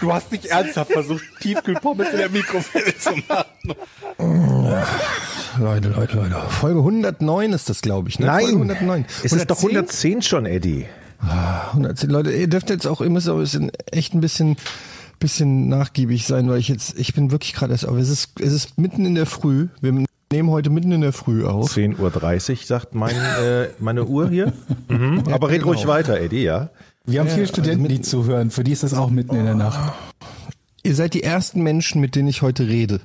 Du hast nicht ernsthaft versucht, Tiefkühlpommes in der Mikrofile zu machen. Leute, Leute, Leute. Folge 109 ist das, glaube ich. Ne? Nein. Folge 109. Es ist doch 110? 110 schon, Eddie. 110 Leute, ihr dürft jetzt auch, ihr müsst auch ein bisschen, echt ein bisschen, bisschen nachgiebig sein, weil ich jetzt, ich bin wirklich gerade erst auf. Es ist, es ist mitten in der Früh. Wir nehmen heute mitten in der Früh auf. 10.30 Uhr, sagt mein, äh, meine Uhr hier. Mhm. Aber red genau. ruhig weiter, Eddie, ja? Wir haben Ja, viele also Studenten, mit- die zuhören. Für die ist das auch mitten in der Nacht. Ihr seid die ersten Menschen, mit denen ich heute rede.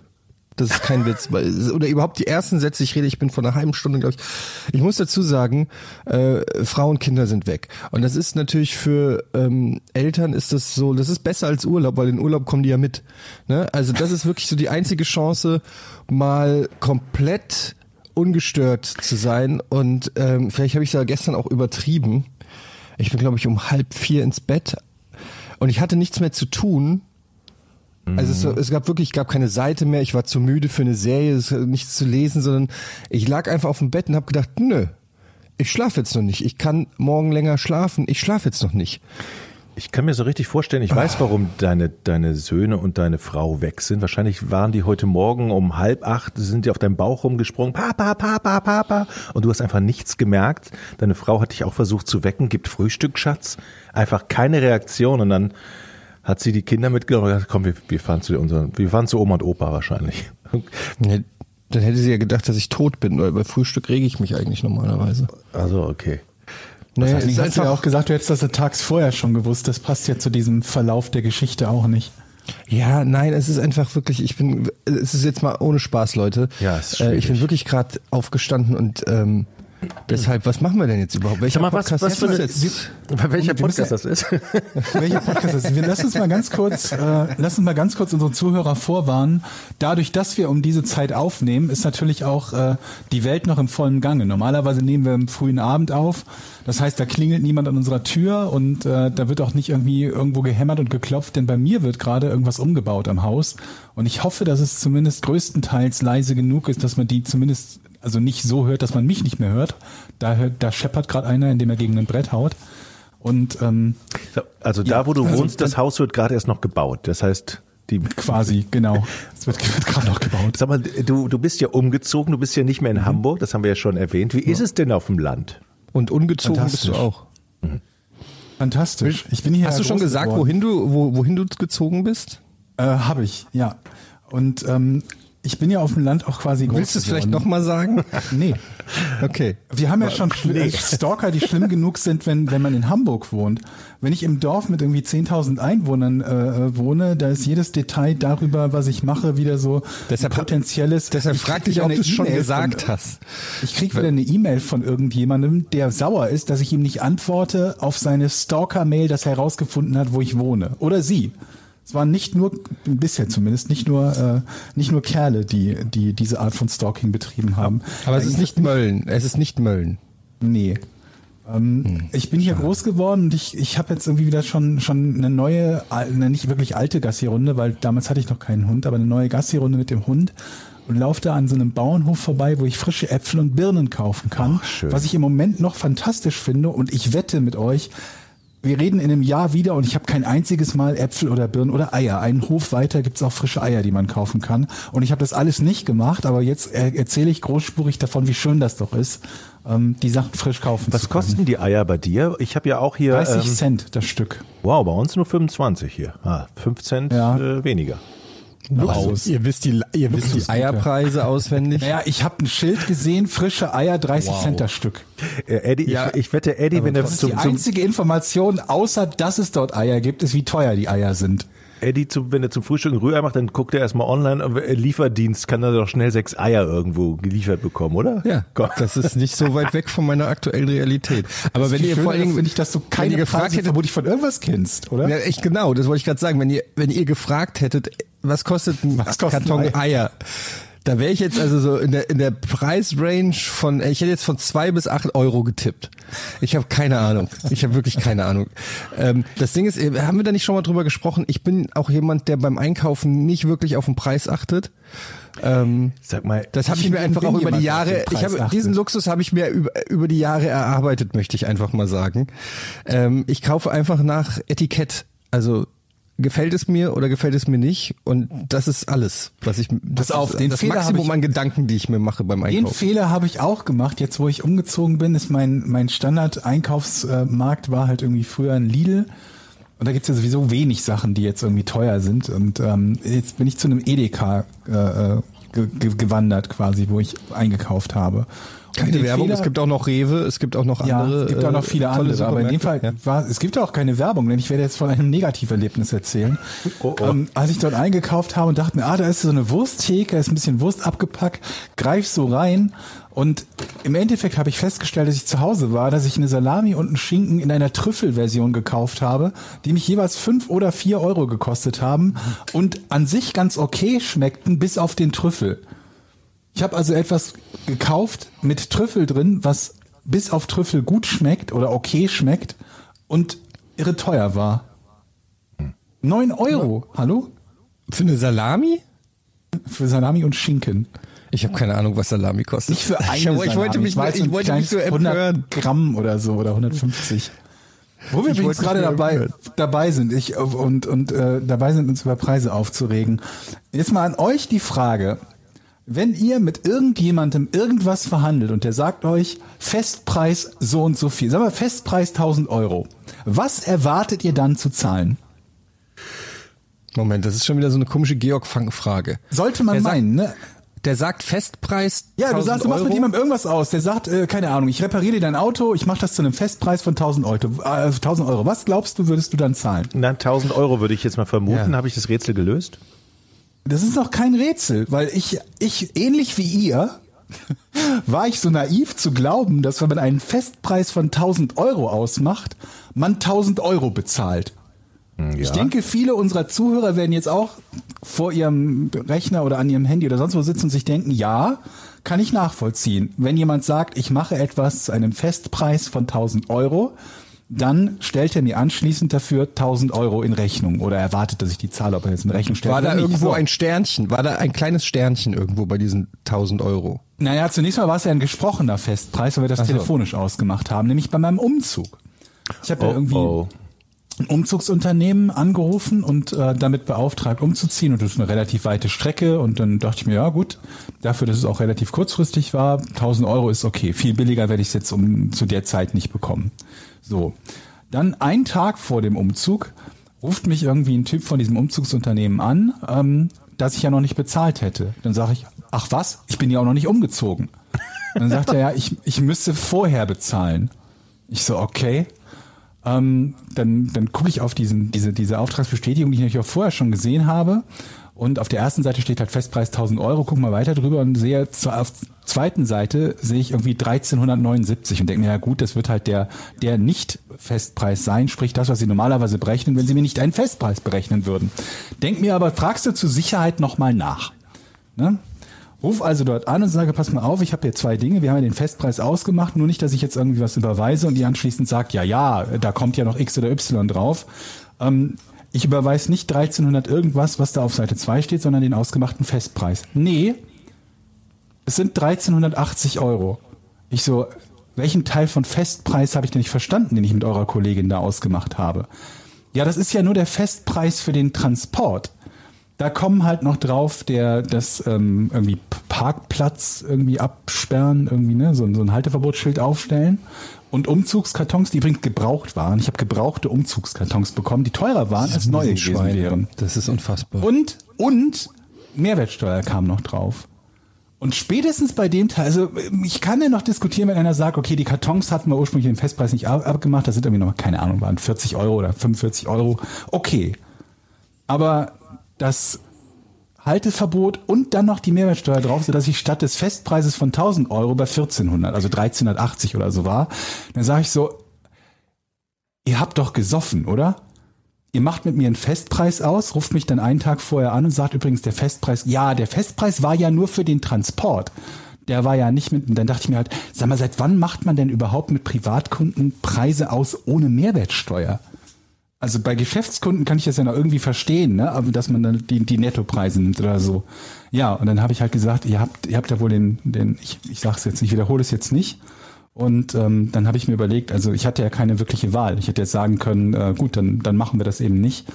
Das ist kein Witz. Oder überhaupt die ersten Sätze, ich rede, ich bin vor einer halben Stunde, glaube ich. Ich muss dazu sagen, äh, Frauen und Kinder sind weg. Und das ist natürlich für ähm, Eltern ist das so, das ist besser als Urlaub, weil in Urlaub kommen die ja mit. Ne? Also das ist wirklich so die einzige Chance, mal komplett ungestört zu sein. Und ähm, vielleicht habe ich es ja gestern auch übertrieben. Ich bin, glaube ich, um halb vier ins Bett. Und ich hatte nichts mehr zu tun. Also es, es gab wirklich, es gab keine Seite mehr, ich war zu müde für eine Serie, nichts zu lesen, sondern ich lag einfach auf dem Bett und habe gedacht, nö, ich schlafe jetzt noch nicht. Ich kann morgen länger schlafen, ich schlafe jetzt noch nicht. Ich kann mir so richtig vorstellen, ich weiß, warum deine, deine Söhne und deine Frau weg sind. Wahrscheinlich waren die heute Morgen um halb acht, sind die auf deinem Bauch rumgesprungen, Papa, Papa, Papa. Und du hast einfach nichts gemerkt. Deine Frau hat dich auch versucht zu wecken, gibt Frühstück, Schatz. Einfach keine Reaktion. Und dann hat sie die Kinder mitgenommen und gesagt, komm, wir, wir fahren zu unseren, wir fahren zu Oma und Opa wahrscheinlich. Dann hätte sie ja gedacht, dass ich tot bin, weil bei Frühstück rege ich mich eigentlich normalerweise. Also, okay. Nee, es Deswegen ist hast du ja auch gesagt, du hättest das tags vorher schon gewusst. Das passt ja zu diesem Verlauf der Geschichte auch nicht. ja, nein, es ist einfach wirklich, ich bin, es ist jetzt mal ohne Spaß, Leute. Ja, es ist äh, ich bin schwierig. wirklich gerade aufgestanden und ähm, deshalb, was machen wir denn jetzt überhaupt? Welcher mal, was, Podcast was ist für das jetzt? welcher Wir müssen Podcast das ist? Welcher Podcast ist? Wir lassen uns mal ganz kurz, äh, lass uns mal ganz kurz unsere Zuhörer vorwarnen. Dadurch, dass wir um diese Zeit aufnehmen, ist natürlich auch äh, die Welt noch im vollen Gange. Normalerweise nehmen wir im frühen Abend auf. Das heißt, da klingelt niemand an unserer Tür und äh, da wird auch nicht irgendwie irgendwo gehämmert und geklopft, denn bei mir wird gerade irgendwas umgebaut am Haus. Und ich hoffe, dass es zumindest größtenteils leise genug ist, dass man die zumindest also nicht so hört, dass man mich nicht mehr hört. Da, hört, da scheppert gerade einer, indem er gegen ein Brett haut. Und ähm, Also da, wo du also wohnst, das Haus wird gerade erst noch gebaut. Das heißt, die Quasi, genau. Es wird, wird gerade noch gebaut. Sag mal, du, du bist ja umgezogen, du bist ja nicht mehr Mhm. in Hamburg, das haben wir ja schon erwähnt. Wie ist es denn auf dem Land? Und ungezogen bist du auch. Fantastisch. Ich bin hier Hast du schon gesagt, geworden. wohin du, wo, wohin du gezogen bist? Äh, Habe ich, ja. Und ähm, ich bin ja auf dem Land auch quasi groß Willst du es vielleicht nochmal sagen? Nee. Okay. Wir haben ja schon äh, Stalker, die schlimm genug sind, wenn, wenn man in Hamburg wohnt. Wenn ich im Dorf mit irgendwie 10.000 Einwohnern äh, äh, wohne, da ist jedes Detail darüber, was ich mache, wieder so Deshalb- potenzielles. Deshalb Ich krieg fragte ich, wieder ob du es schon gesagt von, hast. Ich krieg wieder eine E-Mail von irgendjemandem, der sauer ist, dass ich ihm nicht antworte auf seine Stalker-Mail, dass er herausgefunden hat, wo ich wohne. Oder sie. Es waren nicht nur, bisher zumindest, nicht nur, äh, nicht nur Kerle, die, die diese Art von Stalking betrieben haben. Aber es ist nicht Mölln. Es ist nicht Mölln. Nee. Ähm, ich bin hier groß geworden und ich, ich habe jetzt irgendwie wieder schon, schon eine neue, eine nicht wirklich alte Gassi-Runde, weil damals hatte ich noch keinen Hund, aber eine neue Gassi-Runde mit dem Hund und laufe da an so einem Bauernhof vorbei, wo ich frische Äpfel und Birnen kaufen kann, schön. was ich im Moment noch fantastisch finde und ich wette mit euch, wir reden in einem Jahr wieder und ich habe kein einziges Mal Äpfel oder Birnen oder Eier. Einen Hof weiter gibt's auch frische Eier, die man kaufen kann. Und ich habe das alles nicht gemacht, aber jetzt äh, erzähle ich großspurig davon, wie schön das doch ist, ähm, die Sachen frisch kaufen Was kosten die Eier bei dir? Ich habe ja auch hier, 30 ähm, Cent das Stück. wow, bei uns nur 25 hier. Ah, 5 Cent Ja. äh, weniger. Luxus. Ihr wisst die, ihr wisst die Eierpreise auswendig. Naja, ich habe ein Schild gesehen, frische Eier, 30 Cent das Stück. Äh, Eddie, Ja. ich, ich wette, Eddie, wenn er Das ist zum, die einzige Information, außer dass es dort Eier gibt, ist, wie teuer die Eier sind. Eddie, zum, wenn er zum Frühstück ein Rührei macht, dann guckt er erstmal online, Lieferdienst kann er doch schnell sechs Eier irgendwo geliefert bekommen, oder? Ja, Komm. das ist nicht so weit weg von meiner aktuellen Realität. Aber wenn ihr vor schöner allen Dingen, finde ich, dass du wenn keine gefragt Preise hättet, vermutlich von irgendwas kennst, oder? ja, echt genau, das wollte ich gerade sagen, wenn ihr, wenn ihr gefragt hättet, was kostet ein Was kostet Karton Ei? Eier, Da wäre ich jetzt also so in der, in der Preisrange von, ich hätte jetzt von zwei bis acht Euro getippt. Ich habe keine Ahnung. Ich habe wirklich keine Ahnung. Ähm, das Ding ist, äh, haben wir da nicht schon mal drüber gesprochen? Ich bin auch jemand, der beim Einkaufen nicht wirklich auf den Preis achtet. Ähm, Sag mal, das habe ich, Ich mir einfach auch über die Jahre, ich habe diesen. Luxus habe ich mir über, über die Jahre erarbeitet, möchte ich einfach mal sagen. Ähm, ich kaufe einfach nach Etikett. Also gefällt es mir oder gefällt es mir nicht und das ist alles, was ich das auf, ist den das Fehler Maximum ich- an Gedanken, die ich mir mache beim Den Einkaufen. Fehler habe ich auch gemacht. Jetzt, wo ich umgezogen bin, ist mein, mein Standard-Einkaufsmarkt war halt irgendwie früher ein Lidl. Und da gibt's ja sowieso wenig Sachen, die jetzt irgendwie teuer sind. Und ähm, jetzt bin ich zu einem Edeka äh, äh, ge ge gewandert quasi, wo ich eingekauft habe. Keine Werbung, Fehler- es gibt auch noch Rewe, es gibt auch noch ja, andere. es gibt auch noch äh, viele tolle andere, aber in dem Fall Supermärkte. war, es gibt auch keine Werbung, denn ich werde jetzt von einem Negativerlebnis erzählen. Ähm, als ich dort eingekauft habe und dachte mir, ah, da ist so eine Wursttheke, da ist ein bisschen Wurst abgepackt, greif so rein und im Endeffekt habe ich festgestellt, dass ich zu Hause war, dass ich eine Salami und einen Schinken in einer Trüffelversion gekauft habe, die mich jeweils fünf oder vier Euro gekostet haben und an sich ganz okay schmeckten, bis auf den Trüffel. Ich habe also etwas gekauft mit Trüffel drin, was bis auf Trüffel gut schmeckt oder okay schmeckt und irre teuer war. Neun Euro, hallo? Für eine Salami? Für Salami und Schinken. Ich habe keine Ahnung, was Salami kostet. Nicht für eine ich, hab- ich wollte Salami. mich, weiß, ich wollte mich so empören. 100 Gramm oder so oder 150. Wo wir übrigens gerade dabei, dabei sind ich, und, und äh, dabei sind, uns über Preise aufzuregen. Jetzt mal an euch die Frage. Wenn ihr mit irgendjemandem irgendwas verhandelt und der sagt euch Festpreis so und so viel, sagen wir Festpreis 1000 Euro, was erwartet ihr dann zu zahlen? Moment, das ist schon wieder so eine komische Georg-Fang-Frage. Sollte man Der sagt- meinen, ne? Der sagt Festpreis. Ja, du 1000 sagst, du machst mit Euro. jemandem irgendwas aus. Der sagt, äh, keine Ahnung, ich repariere dir dein Auto, ich mache das zu einem Festpreis von 1000 Euro. Äh, 1000 Euro. Was glaubst du, würdest du dann zahlen? Na, 1000 Euro würde ich jetzt mal vermuten. Ja. Habe ich das Rätsel gelöst? Das ist noch kein Rätsel, weil ich, ich, ähnlich wie ihr, war ich so naiv zu glauben, dass wenn man einen Festpreis von 1000 Euro ausmacht, man 1000 Euro bezahlt. Hm, Ich denke, viele unserer Zuhörer werden jetzt auch vor ihrem Rechner oder an ihrem Handy oder sonst wo sitzen und sich denken, ja, kann ich nachvollziehen. Wenn jemand sagt, ich mache etwas zu einem Festpreis von 1000 Euro, dann stellt er mir anschließend dafür 1000 Euro in Rechnung oder erwartet, dass ich die zahle, ob er jetzt in Rechnung stellt War da irgendwo So. ein Sternchen? War da ein kleines Sternchen irgendwo bei diesen 1000 Euro? Naja, zunächst mal war es ja ein gesprochener Festpreis, weil wir das so. telefonisch ausgemacht haben, nämlich bei meinem Umzug. Ich habe ja irgendwie oh. Ein Umzugsunternehmen angerufen und äh, damit beauftragt umzuziehen und das ist eine relativ weite Strecke und dann dachte ich mir, ja gut, dafür, dass es auch relativ kurzfristig war, 1000 Euro ist okay, viel billiger werde ich es jetzt um zu der Zeit nicht bekommen. So, dann einen Tag vor dem Umzug ruft mich irgendwie ein Typ von diesem Umzugsunternehmen an, ähm, dass ich ja noch nicht bezahlt hätte. Dann sage ich, ach was, ich bin ja auch noch nicht umgezogen. Dann sagt er, ja, ich, ich müsste vorher bezahlen. Ich so, okay. Ähm, dann dann gucke ich auf diesen, diese, diese Auftragsbestätigung, die ich natürlich auch vorher schon gesehen habe. Und auf der ersten Seite steht halt Festpreis 1000 Euro. Guck mal weiter drüber und sehe auf zweiten Seite sehe ich irgendwie 1379 und denke mir, ja gut, das wird halt der, der Nicht-Festpreis sein, sprich das, was sie normalerweise berechnen, wenn sie mir nicht einen Festpreis berechnen würden. Denk mir aber, fragst du zur Sicherheit nochmal nach. Ne? Ruf also dort an und sage, pass mal auf, ich habe hier zwei Dinge, wir haben ja den Festpreis ausgemacht, nur nicht, dass ich jetzt irgendwie was überweise und die anschließend sagt, ja, ja, da kommt ja noch X oder Y drauf. Ähm, ich überweise nicht 1300 irgendwas, was da auf Seite 2 steht, sondern den ausgemachten Festpreis. Nee, es sind 1380 Euro. Ich so, welchen Teil von Festpreis habe ich denn nicht verstanden, den ich mit eurer Kollegin da ausgemacht habe? Ja, das ist ja nur der Festpreis für den Transport. Da kommen halt noch drauf, der das ähm, irgendwie Parkplatz irgendwie absperren, irgendwie ne, so, ein- so ein Halteverbotsschild aufstellen und Umzugskartons, die übrigens gebraucht waren. Ich habe gebrauchte Umzugskartons bekommen, die teurer waren als neue gewesen wären. Das ist unfassbar. Und, und Mehrwertsteuer kam noch drauf. Und spätestens bei dem Teil, also ich kann ja noch diskutieren, wenn einer sagt, okay, die Kartons hatten wir ursprünglich den Festpreis nicht ab- abgemacht, das sind irgendwie noch, keine Ahnung, waren 40 Euro oder 45 Euro. Okay. Aber das Halteverbot und dann noch die Mehrwertsteuer drauf, sodass ich statt des Festpreises von 1000 Euro bei 1400, also 1380 oder so war, dann sage ich so, ihr habt doch gesoffen, oder? ihr macht mit mir einen Festpreis aus, ruft mich dann einen Tag vorher an und sagt übrigens der Festpreis, ja, der Festpreis war ja nur für den Transport. Der war ja nicht mit, und dann dachte ich mir halt, sag mal, seit wann macht man denn überhaupt mit Privatkunden Preise aus ohne Mehrwertsteuer? Also bei Geschäftskunden kann ich das ja noch irgendwie verstehen, ne? aber dass man dann die, die Nettopreise nimmt oder so. Ja, und dann habe ich halt gesagt, ihr habt, ihr habt ja wohl den, den ich, ich sage es jetzt nicht, wiederhole es jetzt nicht. Und ähm, dann habe ich mir überlegt, also ich hatte ja keine wirkliche Wahl. Ich hätte jetzt sagen können, äh, gut, dann, dann machen wir das eben nicht.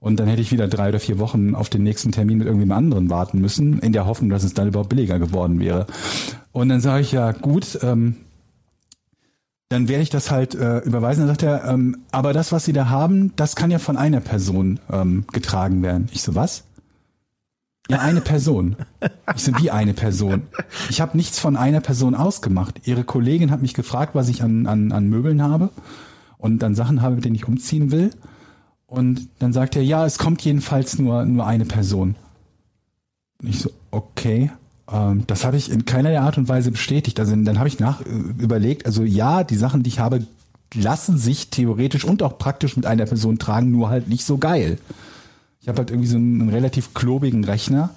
Und dann hätte ich wieder drei oder vier Wochen auf den nächsten Termin mit irgendjemand anderen warten müssen, in der Hoffnung, dass es dann überhaupt billiger geworden wäre. Und dann sage ich ja, gut, ähm, dann werde ich das halt äh, überweisen. Dann sagt er, ähm, aber das, was Sie da haben, das kann ja von einer Person ähm, getragen werden. Ich so, was? Ja, eine Person. Ich so, wie eine Person? Ich habe nichts von einer Person ausgemacht. Ihre Kollegin hat mich gefragt, was ich an, an, an Möbeln habe und dann Sachen habe, mit denen ich umziehen will. Und dann sagt er, ja, es kommt jedenfalls nur, nur eine Person. Und ich so, okay. Ähm, das habe ich in keiner Art und Weise bestätigt. Also dann habe ich nach äh, überlegt, also ja, die Sachen, die ich habe, lassen sich theoretisch und auch praktisch mit einer Person tragen, nur halt nicht so geil. Ich habe halt irgendwie so einen, einen relativ klobigen Rechner.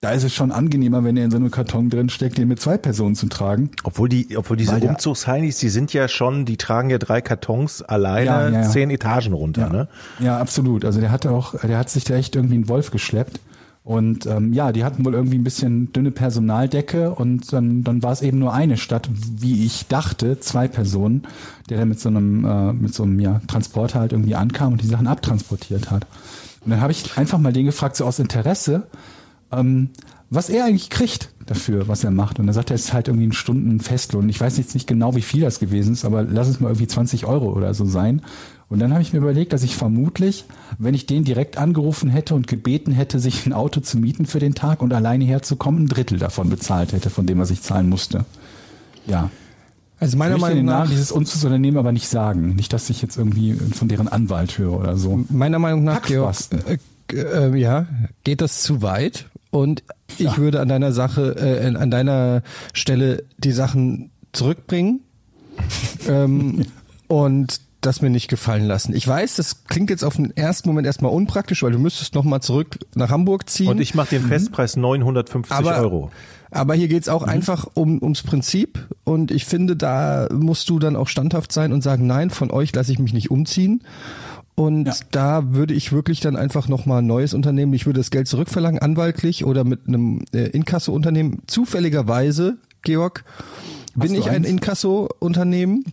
Da ist es schon angenehmer, wenn er in so einem Karton drin steckt, den mit zwei Personen zu tragen. Obwohl die, obwohl diese Umzugsheinis, die sind ja schon, die tragen ja drei Kartons alleine Ja, ja, ja. zehn Etagen runter, Ja, ne? ja, absolut. Also der hat auch, der hat sich da echt irgendwie einen Wolf geschleppt. Und ähm, ja, die hatten wohl irgendwie ein bisschen dünne Personaldecke und dann, dann war es eben nur eine statt, wie ich dachte, zwei Personen, der dann mit so einem, äh, mit so einem ja, Transporter halt irgendwie ankam und die Sachen abtransportiert hat. Und dann habe ich einfach mal den gefragt, so aus Interesse, ähm, was er eigentlich kriegt dafür, was er macht. Und er sagt, er ist halt irgendwie ein Stunden Festlohn. Ich weiß jetzt nicht genau, wie viel das gewesen ist, aber lass es mal irgendwie 20 Euro oder so sein. Und dann habe ich mir überlegt, dass ich vermutlich, wenn ich den direkt angerufen hätte und gebeten hätte, sich ein Auto zu mieten für den Tag und alleine herzukommen, ein Drittel davon bezahlt hätte, von dem, was ich zahlen musste. Ja. Also Ich meiner möchte Meinung den nach, Namen dieses Umzugsunternehmen aber nicht sagen. Nicht, dass ich jetzt irgendwie von deren Anwalt höre oder so. meiner Meinung nach, Georg, äh, äh, ja, geht das zu weit. Und ich würde an deiner Sache, äh, an deiner Stelle die Sachen zurückbringen ähm, und das mir nicht gefallen lassen. Ich weiß, das klingt jetzt auf den ersten Moment erstmal unpraktisch, weil du müsstest nochmal zurück nach Hamburg ziehen. Und ich mache den Festpreis 950 aber, Euro. Aber hier geht's auch einfach um, ums Prinzip und ich finde, da musst du dann auch standhaft sein und sagen, nein, von euch lasse ich mich nicht umziehen. Und Ja. da würde ich wirklich dann einfach nochmal ein neues Unternehmen, ich würde das Geld zurückverlangen, anwaltlich oder mit einem äh, Inkasso-Unternehmen. Zufälligerweise, Georg, bin du ich ein eins? Inkasso-Unternehmen.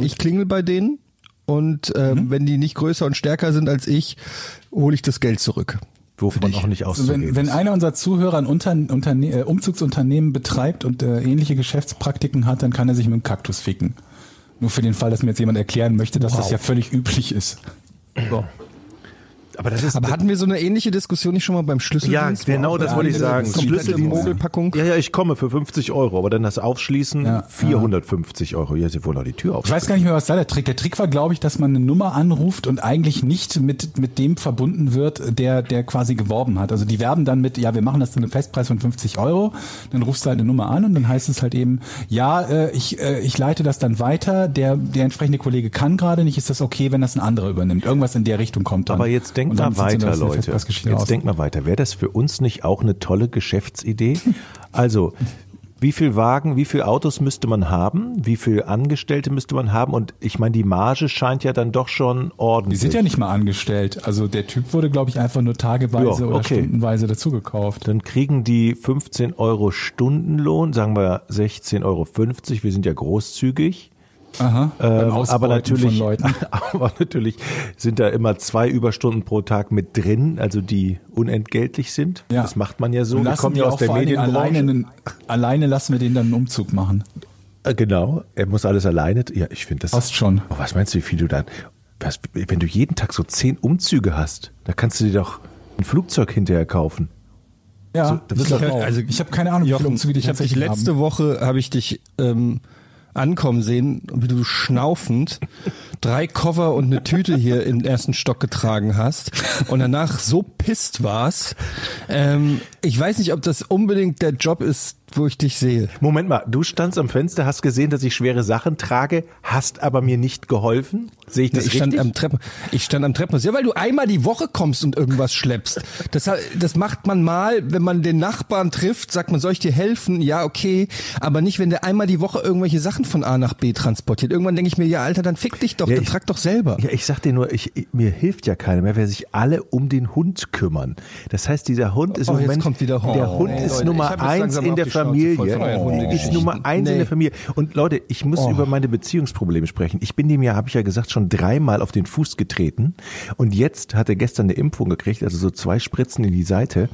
Ich klingel bei denen und ähm, wenn die nicht größer und stärker sind als ich, hole ich das Geld zurück. Wovon auch nicht Also auszugehen wenn, wenn einer unserer Zuhörer ein Unter, Unterne äh, Umzugsunternehmen betreibt und äh, ähnliche Geschäftspraktiken hat, dann kann er sich mit dem Kaktus ficken. Nur für den Fall, dass mir jetzt jemand erklären möchte, dass das ja völlig üblich ist. So. Aber das ist Aber hatten wir so eine ähnliche Diskussion nicht schon mal beim ja, Schlüsseldienst? genau, das wollte ich sagen. Schlüsseldienst. Mogelpackung. Ja, ja, ich komme für 50 Euro, aber dann das Aufschließen Ja, 450 Euro. Ja, sie wohl auch die Tür auf. Ich weiß gar nicht mehr, was da der Trick. Der Trick war, glaube ich, dass man eine Nummer anruft und eigentlich nicht mit, mit dem verbunden wird, der, der quasi geworben hat. Also die werben dann mit, ja, wir machen das zu einem Festpreis von 50 Euro. Dann rufst du halt eine Nummer an und dann heißt es halt eben, ja, äh, ich, äh, ich leite das dann weiter. Der, der entsprechende Kollege kann gerade nicht. Ist das okay, wenn das ein anderer übernimmt? Irgendwas in der Richtung kommt dann. Aber jetzt denkt dann mal weiter, Leute. Jetzt denkt mal weiter. Wäre das für uns nicht auch eine tolle Geschäftsidee? Also, wie viel Wagen, wie viel Autos müsste man haben? Wie viel Angestellte müsste man haben? Und ich meine, die Marge scheint ja dann doch schon Die ordentlich. sind ja nicht mal angestellt. Also der Typ wurde, glaube ich, einfach nur tageweise Ja, oder okay. stundenweise dazugekauft. dann kriegen die 15 Euro Stundenlohn, sagen wir 16,50 Euro. Wir sind ja großzügig. Aha. Ähm, aber natürlich, aber natürlich sind da immer zwei Überstunden pro Tag mit drin, also die unentgeltlich sind. Ja. Das macht man ja so. Wir kommen ja aus der Medienbranche. alleine, einen- alleine lassen wir den dann einen Umzug machen. Äh, Genau, er muss alles alleine. Ja, ich finde das. Fast schon. Oh, was meinst du, wie viel du da? Was, wenn du jeden Tag so zehn Umzüge hast, da kannst du dir doch ein Flugzeug hinterher kaufen. Ja, So, das ich ist doch- auch. also ich habe keine Ahnung, wie viele Umzüge ich habe dich tatsächlich letzte haben. Woche habe ich dich ähm, ankommen sehen, wie du schnaufend drei Koffer und eine Tüte hier im ersten Stock getragen hast und danach so pisst warst. Ähm, Ich weiß nicht, ob das unbedingt der Job ist, wo ich dich sehe. Moment mal, du standst am Fenster, hast gesehen, dass ich schwere Sachen trage, hast aber mir nicht geholfen? Sehe ich das ich stand richtig? am Treppen, ich stand am Treppenhaus. Ja, weil du einmal die Woche kommst und irgendwas schleppst. Das, das macht man mal, wenn man den Nachbarn trifft, sagt man, soll ich dir helfen? Ja, okay. Aber nicht, wenn der einmal die Woche irgendwelche Sachen von A nach B transportiert. Irgendwann denke ich mir, ja, Alter, dann fick dich doch, Ja, dann ich- trag doch selber. Ja, ich sag dir nur, ich, ich- mir hilft ja keiner mehr, wer sich alle um den Hund kümmern. Das heißt, dieser Hund ist Oh, im Moment, kommt wieder Hund. der Hund Oh, ist Leute, ich Nummer eins in der Familie. Ist. Nummer eins in der Familie. Und Leute, ich muss über meine Beziehungsprobleme sprechen. Ich bin dem ja, habe ich ja gesagt, schon dreimal auf den Fuß getreten. Und jetzt hat er gestern eine Impfung gekriegt, also so zwei Spritzen in die Seite.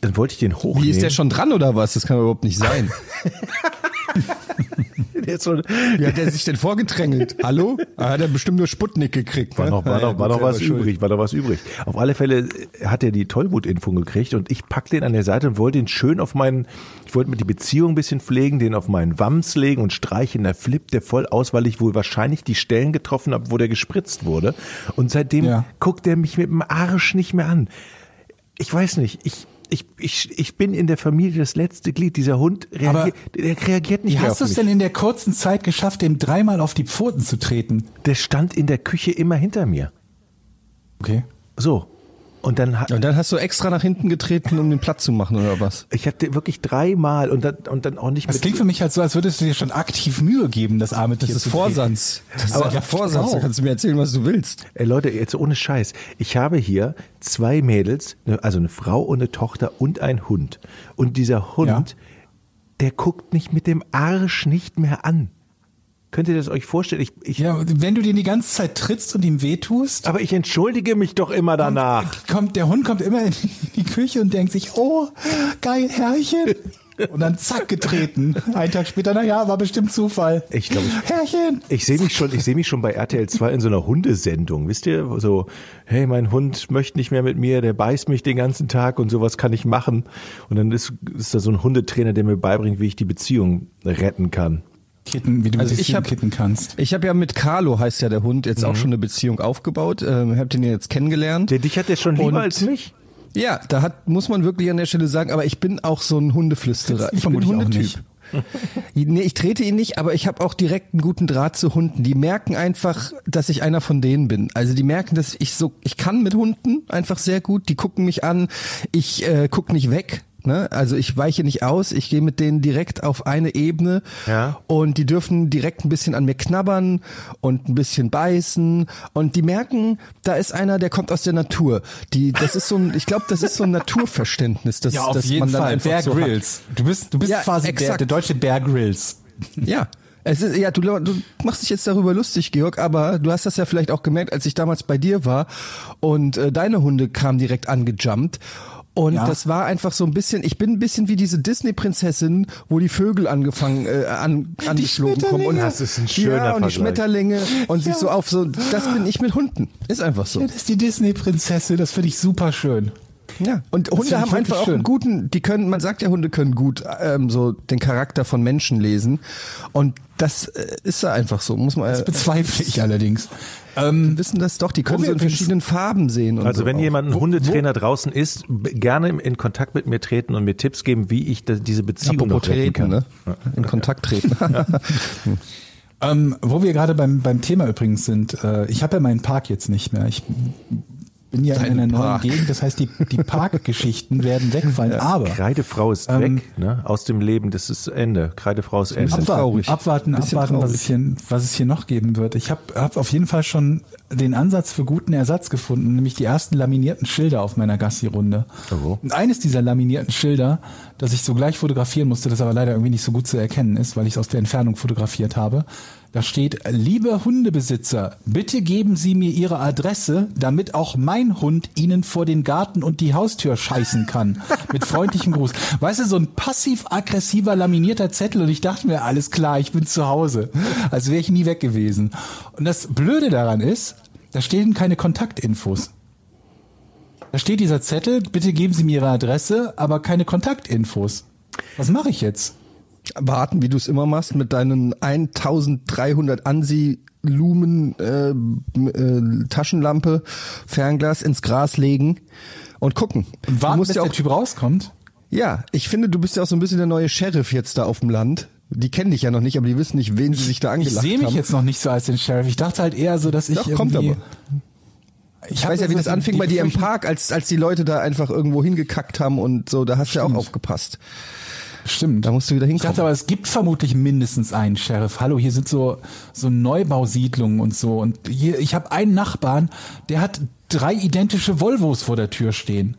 Dann wollte ich den hochnehmen. Wie ist der schon dran oder was? Das kann überhaupt nicht sein. Wie hat der sich denn vorgedrängelt? Hallo? Ah, hat er bestimmt nur Sputnik gekriegt. War ne? noch, war noch, war noch was schuld. übrig, war noch was übrig. Auf alle Fälle hat er die Tollwutimpfung gekriegt und ich packte den an der Seite und wollte ihn schön auf meinen, ich wollte mit die Beziehung ein bisschen pflegen, den auf meinen Wams legen und streichen. Da flippt der voll aus, weil ich wohl wahrscheinlich die Stellen getroffen habe, wo der gespritzt wurde. Und seitdem Ja. guckt er mich mit dem Arsch nicht mehr an. Ich weiß nicht, ich, ich, ich, ich bin in der Familie das letzte Glied. Dieser Hund reagiert, der reagiert nicht Wie mehr hast du es denn in der kurzen Zeit geschafft, dem dreimal auf die Pfoten zu treten? Der stand in der Küche immer hinter mir. Okay. So. Und dann Und dann hast du extra nach hinten getreten, um den Platz zu machen oder was? Ich hatte wirklich dreimal und dann, und dann auch nicht Das mit. klingt für mich halt so, als würdest du dir schon aktiv Mühe geben, das arme Das ist zu Vorsatz. Das ist Aber- einfach Vorsatz. Da kannst du mir erzählen, was du willst. Ey Leute, jetzt ohne Scheiß. Ich habe hier zwei Mädels, ne, also eine Frau und eine Tochter und ein Hund. Und dieser Hund, Ja. der guckt mich mit dem Arsch nicht mehr an. Könnt ihr das euch vorstellen? Ich, ich, Ja, wenn du den die ganze Zeit trittst und ihm wehtust, aber ich entschuldige mich doch immer danach. kommt der Hund kommt immer in die Küche und denkt sich, oh, geil, Herrchen. Und dann zack getreten. Einen Tag später, na ja, war bestimmt Zufall. Ich glaube, ich, Herrchen. Ich sehe mich schon, ich sehe mich schon bei RTL 2 in so einer Hundesendung, wisst ihr? So, hey, mein Hund möchte nicht mehr mit mir, der beißt mich den ganzen Tag und sowas kann ich machen. Und dann ist, ist da so ein Hundetrainer, der mir beibringt, wie ich die Beziehung retten kann. Kitten, wie du Also ich hab- kitten kannst. Ich habe ja mit Carlo, heißt ja der Hund, jetzt auch schon eine Beziehung aufgebaut. Ähm, hab den jetzt kennengelernt. Der, dich hat der schon lieber Und- als mich? Ja, da hat, muss man wirklich an der Stelle sagen, aber ich bin auch so ein Hundeflüsterer. Ich bin auch Hundetyp. Nee, ich trete ihn nicht, aber ich habe auch direkt einen guten Draht zu Hunden. Die merken einfach, dass ich einer von denen bin. Also die merken, dass ich so, ich kann mit Hunden einfach sehr gut. Die gucken mich an, ich äh, guck nicht weg. Ne? Also ich weiche nicht aus, ich gehe mit denen direkt auf eine Ebene Ja. und die dürfen direkt ein bisschen an mir knabbern und ein bisschen beißen und die merken, da ist einer, der kommt aus der Natur. Die, das ist so ein, ich glaube, das ist so ein Naturverständnis, das, Ja, auf das jeden man dann Fall. einfach Bear so hat. Grylls. Du bist, du bist Ja, quasi der, der deutsche Bear Grylls. Ja. Es ist, ja, du, du machst dich jetzt darüber lustig, Georg, aber du hast das ja vielleicht auch gemerkt, als ich damals bei dir war und äh, deine Hunde kamen direkt angejumpt. Und Ja. das war einfach so ein bisschen, ich bin ein bisschen wie diese Disney-Prinzessin, wo die Vögel angefangen, äh, an, angeflogen kommen. Und. Das ist ein schöner Ja, und die Vergleich. Schmetterlinge und sich so auf so, das bin ich mit Hunden. Ist einfach so. Ja, das ist die Disney-Prinzessin, das finde ich super schön. Ja, und find Hunde haben einfach auch schön. einen guten, die können, man sagt ja, Hunde können gut ähm, so den Charakter von Menschen lesen. Und das äh, ist ja einfach so, muss man. Das bezweifle ich allerdings. Ähm, wissen das doch, die können so in verschiedenen Farben sehen. Und Also so wenn auch. jemand ein Hundetrainer draußen ist, gerne in Kontakt mit mir treten und mir Tipps geben, wie ich da, diese Beziehung Apropos noch retten treten, kann. ne? In Kontakt treten. Ähm, wo wir gerade beim, beim Thema übrigens sind, äh, ich habe ja meinen Park jetzt nicht mehr. Ich bin ja in Deinen einer neuen Park. Gegend, das heißt, die, die Parkgeschichten werden wegfallen. Aber Kreidefrau ist Ähm, weg, ne? Aus dem Leben, das ist Ende. Kreidefrau ist Ende. abwarten, traurig. abwarten, abwarten, was es, hier, was es hier noch geben wird. Ich habe hab auf jeden Fall schon den Ansatz für guten Ersatz gefunden, nämlich die ersten laminierten Schilder auf meiner Gassi-Runde. Oh. Und eines dieser laminierten Schilder, das ich sogleich fotografieren musste, das aber leider irgendwie nicht so gut zu erkennen ist, weil ich es aus der Entfernung fotografiert habe, da steht, liebe Hundebesitzer, bitte geben Sie mir Ihre Adresse, damit auch mein Hund Ihnen vor den Garten und die Haustür scheißen kann. Mit freundlichem Gruß. Weißt du, so ein passiv-aggressiver laminierter Zettel und ich dachte mir, alles klar, ich bin zu Hause. Als wäre ich nie weg gewesen. Und das Blöde daran ist, da stehen keine Kontaktinfos. Da steht dieser Zettel, bitte geben Sie mir Ihre Adresse, aber keine Kontaktinfos. Was mache ich jetzt? Warten, wie du es immer machst, mit deinen 1300 Ansi-Lumen äh, äh, Taschenlampe, Fernglas ins Gras legen und gucken. Und du warten, musst bis ja der auch, Typ rauskommt. ja, ich finde, du bist ja auch so ein bisschen der neue Sheriff jetzt da auf dem Land. Die kennen dich ja noch nicht, aber die wissen nicht, wen sie sich da Ich angelacht sehe mich haben. jetzt noch nicht so als den Sheriff. Ich dachte halt eher so, dass ich Doch, kommt irgendwie... aber. Ich hab weiß ja, wie so das anfing bei dir im Park, als, als die Leute da einfach irgendwo hingekackt haben und so, da hast du ja auch aufgepasst. Stimmt. Da musst du wieder Ich hinkommen. dachte aber, es gibt vermutlich mindestens einen Sheriff. Hallo, hier sind so, so Neubausiedlungen und so. Und hier, ich habe einen Nachbarn, der hat drei identische Volvos vor der Tür stehen.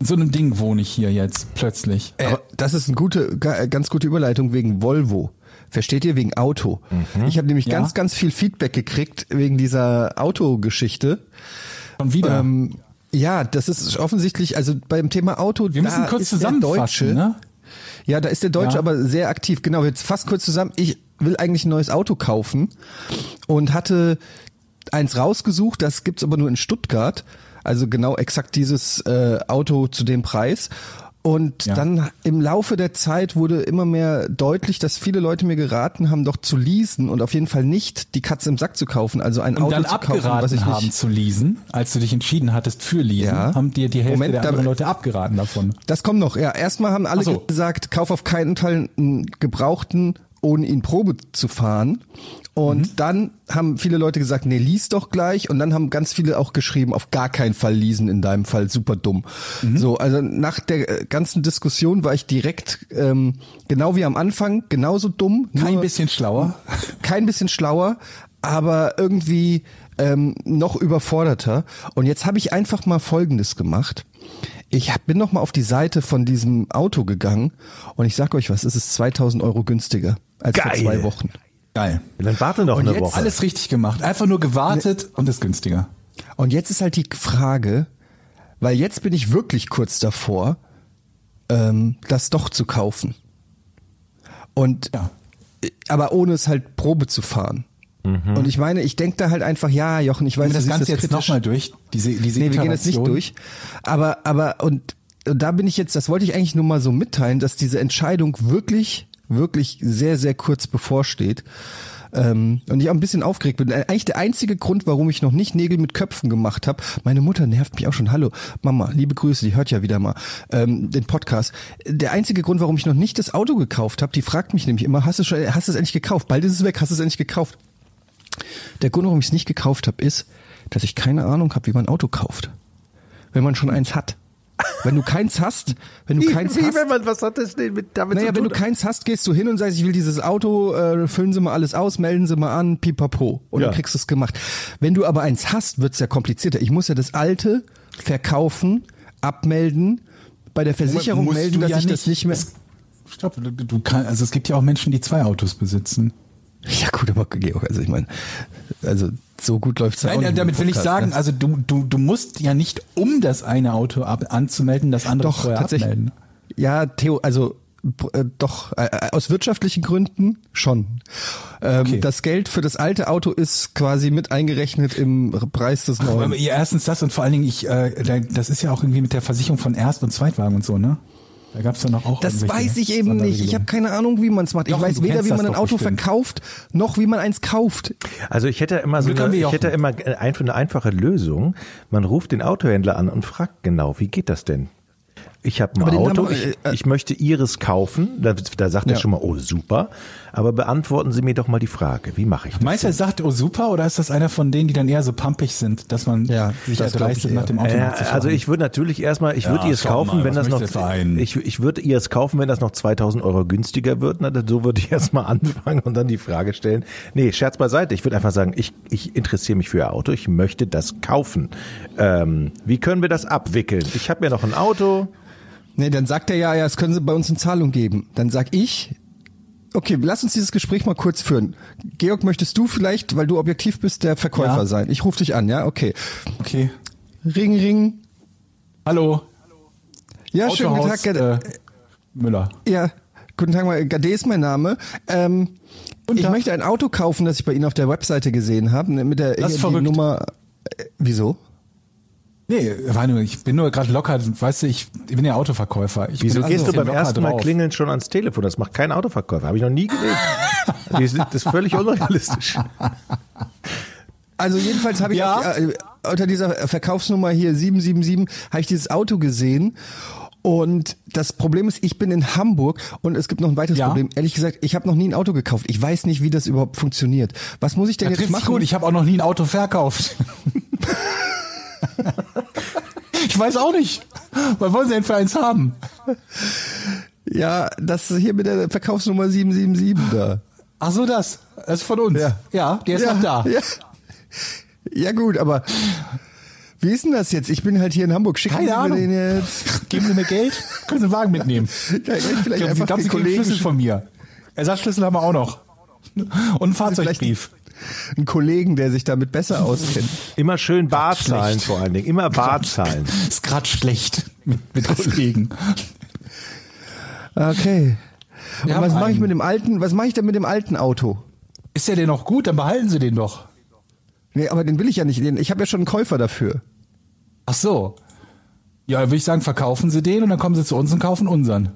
In so einem Ding wohne ich hier jetzt plötzlich. Äh, das ist eine gute, ga- ganz gute Überleitung wegen Volvo. Versteht ihr? Wegen Auto. Ich habe nämlich Ja. ganz, ganz viel Feedback gekriegt wegen dieser Autogeschichte. Schon wieder. Ähm, ja, das ist offensichtlich, also beim Thema Auto, Wir müssen da kurz ist der zusammenfassen, Deutsche, ne? Ja, da ist der Deutsche Ja. aber sehr aktiv. Genau, jetzt fast kurz zusammen. Ich will eigentlich ein neues Auto kaufen und hatte eins rausgesucht, das gibt's aber nur in Stuttgart. Also genau exakt dieses äh, Auto zu dem Preis. Und Ja. dann im Laufe der Zeit wurde immer mehr deutlich, dass viele Leute mir geraten haben, doch zu leasen und auf jeden Fall nicht die Katze im Sack zu kaufen, also ein Und Auto dann zu kaufen, was abgeraten ich haben nicht. zu leasen, als du dich entschieden hattest für leasen, Ja. haben dir die Hälfte Moment, der da- anderen Leute abgeraten davon. Das kommt noch. Ja, erstmal haben alle so. gesagt, kauf auf keinen Fall einen gebrauchten, ohne ihn Probe zu fahren. Und Mhm. dann haben viele Leute gesagt, nee, lies doch gleich. Und dann haben ganz viele auch geschrieben, auf gar keinen Fall leasen, in deinem Fall super dumm. Mhm. So, also nach der äh, ganzen Diskussion war ich direkt, ähm, genau wie am Anfang, genauso dumm. Kein bisschen schlauer. kein bisschen schlauer, aber irgendwie ähm, noch überforderter. Und jetzt habe ich einfach mal Folgendes gemacht. Ich bin noch mal auf die Seite von diesem Auto gegangen und ich sag euch was, es ist 2000 Euro günstiger als Geil. vor zwei Wochen. Geil. Dann warte noch Und eine jetzt Woche. Alles richtig gemacht. Einfach nur gewartet und ist günstiger. Und jetzt ist halt die Frage, weil jetzt bin ich wirklich kurz davor, ähm, das doch zu kaufen. Und Ja. aber ohne es halt Probe zu fahren. Und ich meine, ich denke da halt einfach, ja, Jochen, ich weiß, du das Ganze jetzt kritisch. nochmal durch? Diese, diese Nee, wir gehen jetzt nicht durch. Aber, aber, und, und da bin ich jetzt, das wollte ich eigentlich nur mal so mitteilen, dass diese Entscheidung wirklich, wirklich sehr, sehr kurz bevorsteht. Ähm, und ich auch ein bisschen aufgeregt bin. Äh, Eigentlich der einzige Grund, warum ich noch nicht Nägel mit Köpfen gemacht habe. Meine Mutter nervt mich auch schon. Hallo, Mama, liebe Grüße, die hört ja wieder mal ähm, den Podcast. Der einzige Grund, warum ich noch nicht das Auto gekauft habe, die fragt mich nämlich immer, hast du schon, hast du es endlich gekauft? Bald ist es weg, hast du es endlich gekauft? Der Grund, warum ich es nicht gekauft habe, ist, dass ich keine Ahnung habe, wie man ein Auto kauft. Wenn man schon eins hat. Wenn du keins hast, wenn du keins Wie, hast, wenn man, was hat das denn mit damit naja, zu wenn tun? du keins hast, gehst du hin und sagst, ich will dieses Auto, äh, füllen Sie mal alles aus, melden Sie mal an, pipapo. Und Ja. dann kriegst du es gemacht. Wenn du aber eins hast, wird's ja komplizierter. Ich muss ja das alte verkaufen, abmelden, bei der Versicherung melden, dass ja ich das nicht mehr... Es- Stopp, du, du kann, also es gibt ja auch Menschen, die zwei Autos besitzen. Ja gut, aber Georg, also ich meine, also so gut läuft's ja auch Nein, damit will ich sagen, ne? also du, du, du musst ja nicht, um das eine Auto ab, anzumelden, das andere Doch, vorher tatsächlich. abmelden. Ja, Theo, also äh, doch, äh, aus wirtschaftlichen Gründen schon. Ähm, Okay. Das Geld für das alte Auto ist quasi mit eingerechnet im Preis des neuen. Aber ihr erstens das und vor allen Dingen, ich, äh, da- das ist ja auch irgendwie mit der Versicherung von Erst- und Zweitwagen und so, ne? Da gab's doch noch auch Das weiß ich eben nicht. Ich habe keine Ahnung, wie man es macht. Ich Jochen, weiß weder, wie man ein doch Auto bestimmt. verkauft, noch wie man eins kauft. Also ich hätte immer so eine, ich hätte immer ein- eine einfache Lösung. Man ruft den Autohändler an und fragt genau, wie geht das denn? Ich habe ein Aber den Auto, wir, ich, äh, ich möchte Ihres kaufen. Da, da sagt er Ja. schon mal, oh super. Aber beantworten Sie mir doch mal die Frage, wie mache ich das? Meinst du, er sagt, oh super, oder ist das einer von denen, die dann eher so pumpig sind, dass man Ja, sich das eher. nach dem Auto Äh, also ich würde natürlich erstmal, ich Ja, würde ihr es schau kaufen, mal, wenn das noch, ich, ich würde ihr es kaufen, wenn das noch 2000 Euro günstiger wird. Na, dann so würde ich erstmal anfangen und dann die Frage stellen. Nee, Scherz beiseite. Ich würde einfach sagen, ich, ich interessiere mich für ihr Auto, ich möchte das kaufen. Ähm, wie können wir das abwickeln? Ich habe mir noch ein Auto. Nee, dann sagt er ja, ja, das können Sie bei uns in Zahlung geben. Dann sag ich, okay, lass uns dieses Gespräch mal kurz führen. Georg, möchtest du vielleicht, weil du objektiv bist, der Verkäufer Ja. sein? Ich rufe dich an, ja? Okay. okay. Ring, ring. Hallo, Ja, schönen guten Autohaus, Tag. Gade- äh, Müller. Ja, guten Tag, mal. Gade ist mein Name. Ähm, ich möchte ein Auto kaufen, das ich bei Ihnen auf der Webseite gesehen habe, ne, mit der Das die verrückt. Nummer. Äh, wieso? Nee, war nur, ich bin nur gerade locker, weißt du, ich, ich bin ja Autoverkäufer. Ich Wieso bin gehst du bisschen beim ersten Mal drauf. klingeln schon ans Telefon? Das macht kein Autoverkäufer. Habe ich noch nie gesehen. Sind- Das ist völlig unrealistisch. Also jedenfalls habe ich Ja. auf, die, äh, unter dieser Verkaufsnummer hier 777 habe ich dieses Auto gesehen. Und das Problem ist, ich bin in Hamburg und es gibt noch ein weiteres Ja. Problem. Ehrlich gesagt, ich habe noch nie ein Auto gekauft. Ich weiß nicht, wie das überhaupt funktioniert. Was muss ich denn Das jetzt machen? gut. Ich habe auch noch nie ein Auto verkauft. ich weiß auch nicht. Was wollen Sie denn für eins haben? ja, das hier mit der Verkaufsnummer 777 da. Ach so, das. Das ist von uns. Ja. Ja, der ist ja, noch da. Ja. ja gut, aber wie ist denn das jetzt? Ich bin halt hier in Hamburg. Schicken Keine Sie mir Ahnung. den jetzt? Geben Sie mir Geld, können Sie einen Wagen mitnehmen. Ja, ich vielleicht Ich einfach glaube, Sie kriegen Kollegen Schlüssel von mir. Ersatzschlüssel haben wir auch noch. Und einen Fahrzeugbrief. Einen Kollegen, der sich damit besser auskennt. Immer schön Bar zahlen vor allen Dingen. Immer Bar zahlen. Ist gerade schlecht mit, mit Kollegen. Okay. Wir Und was mache ich mit dem alten, was mache ich denn mit dem alten Auto? Ist der denn noch gut? Dann behalten Sie den doch. Nee, aber den will ich ja nicht. Ich habe ja schon einen Käufer dafür. Ach so. Ja, dann würde ich sagen, verkaufen Sie den und dann kommen Sie zu uns und kaufen unseren.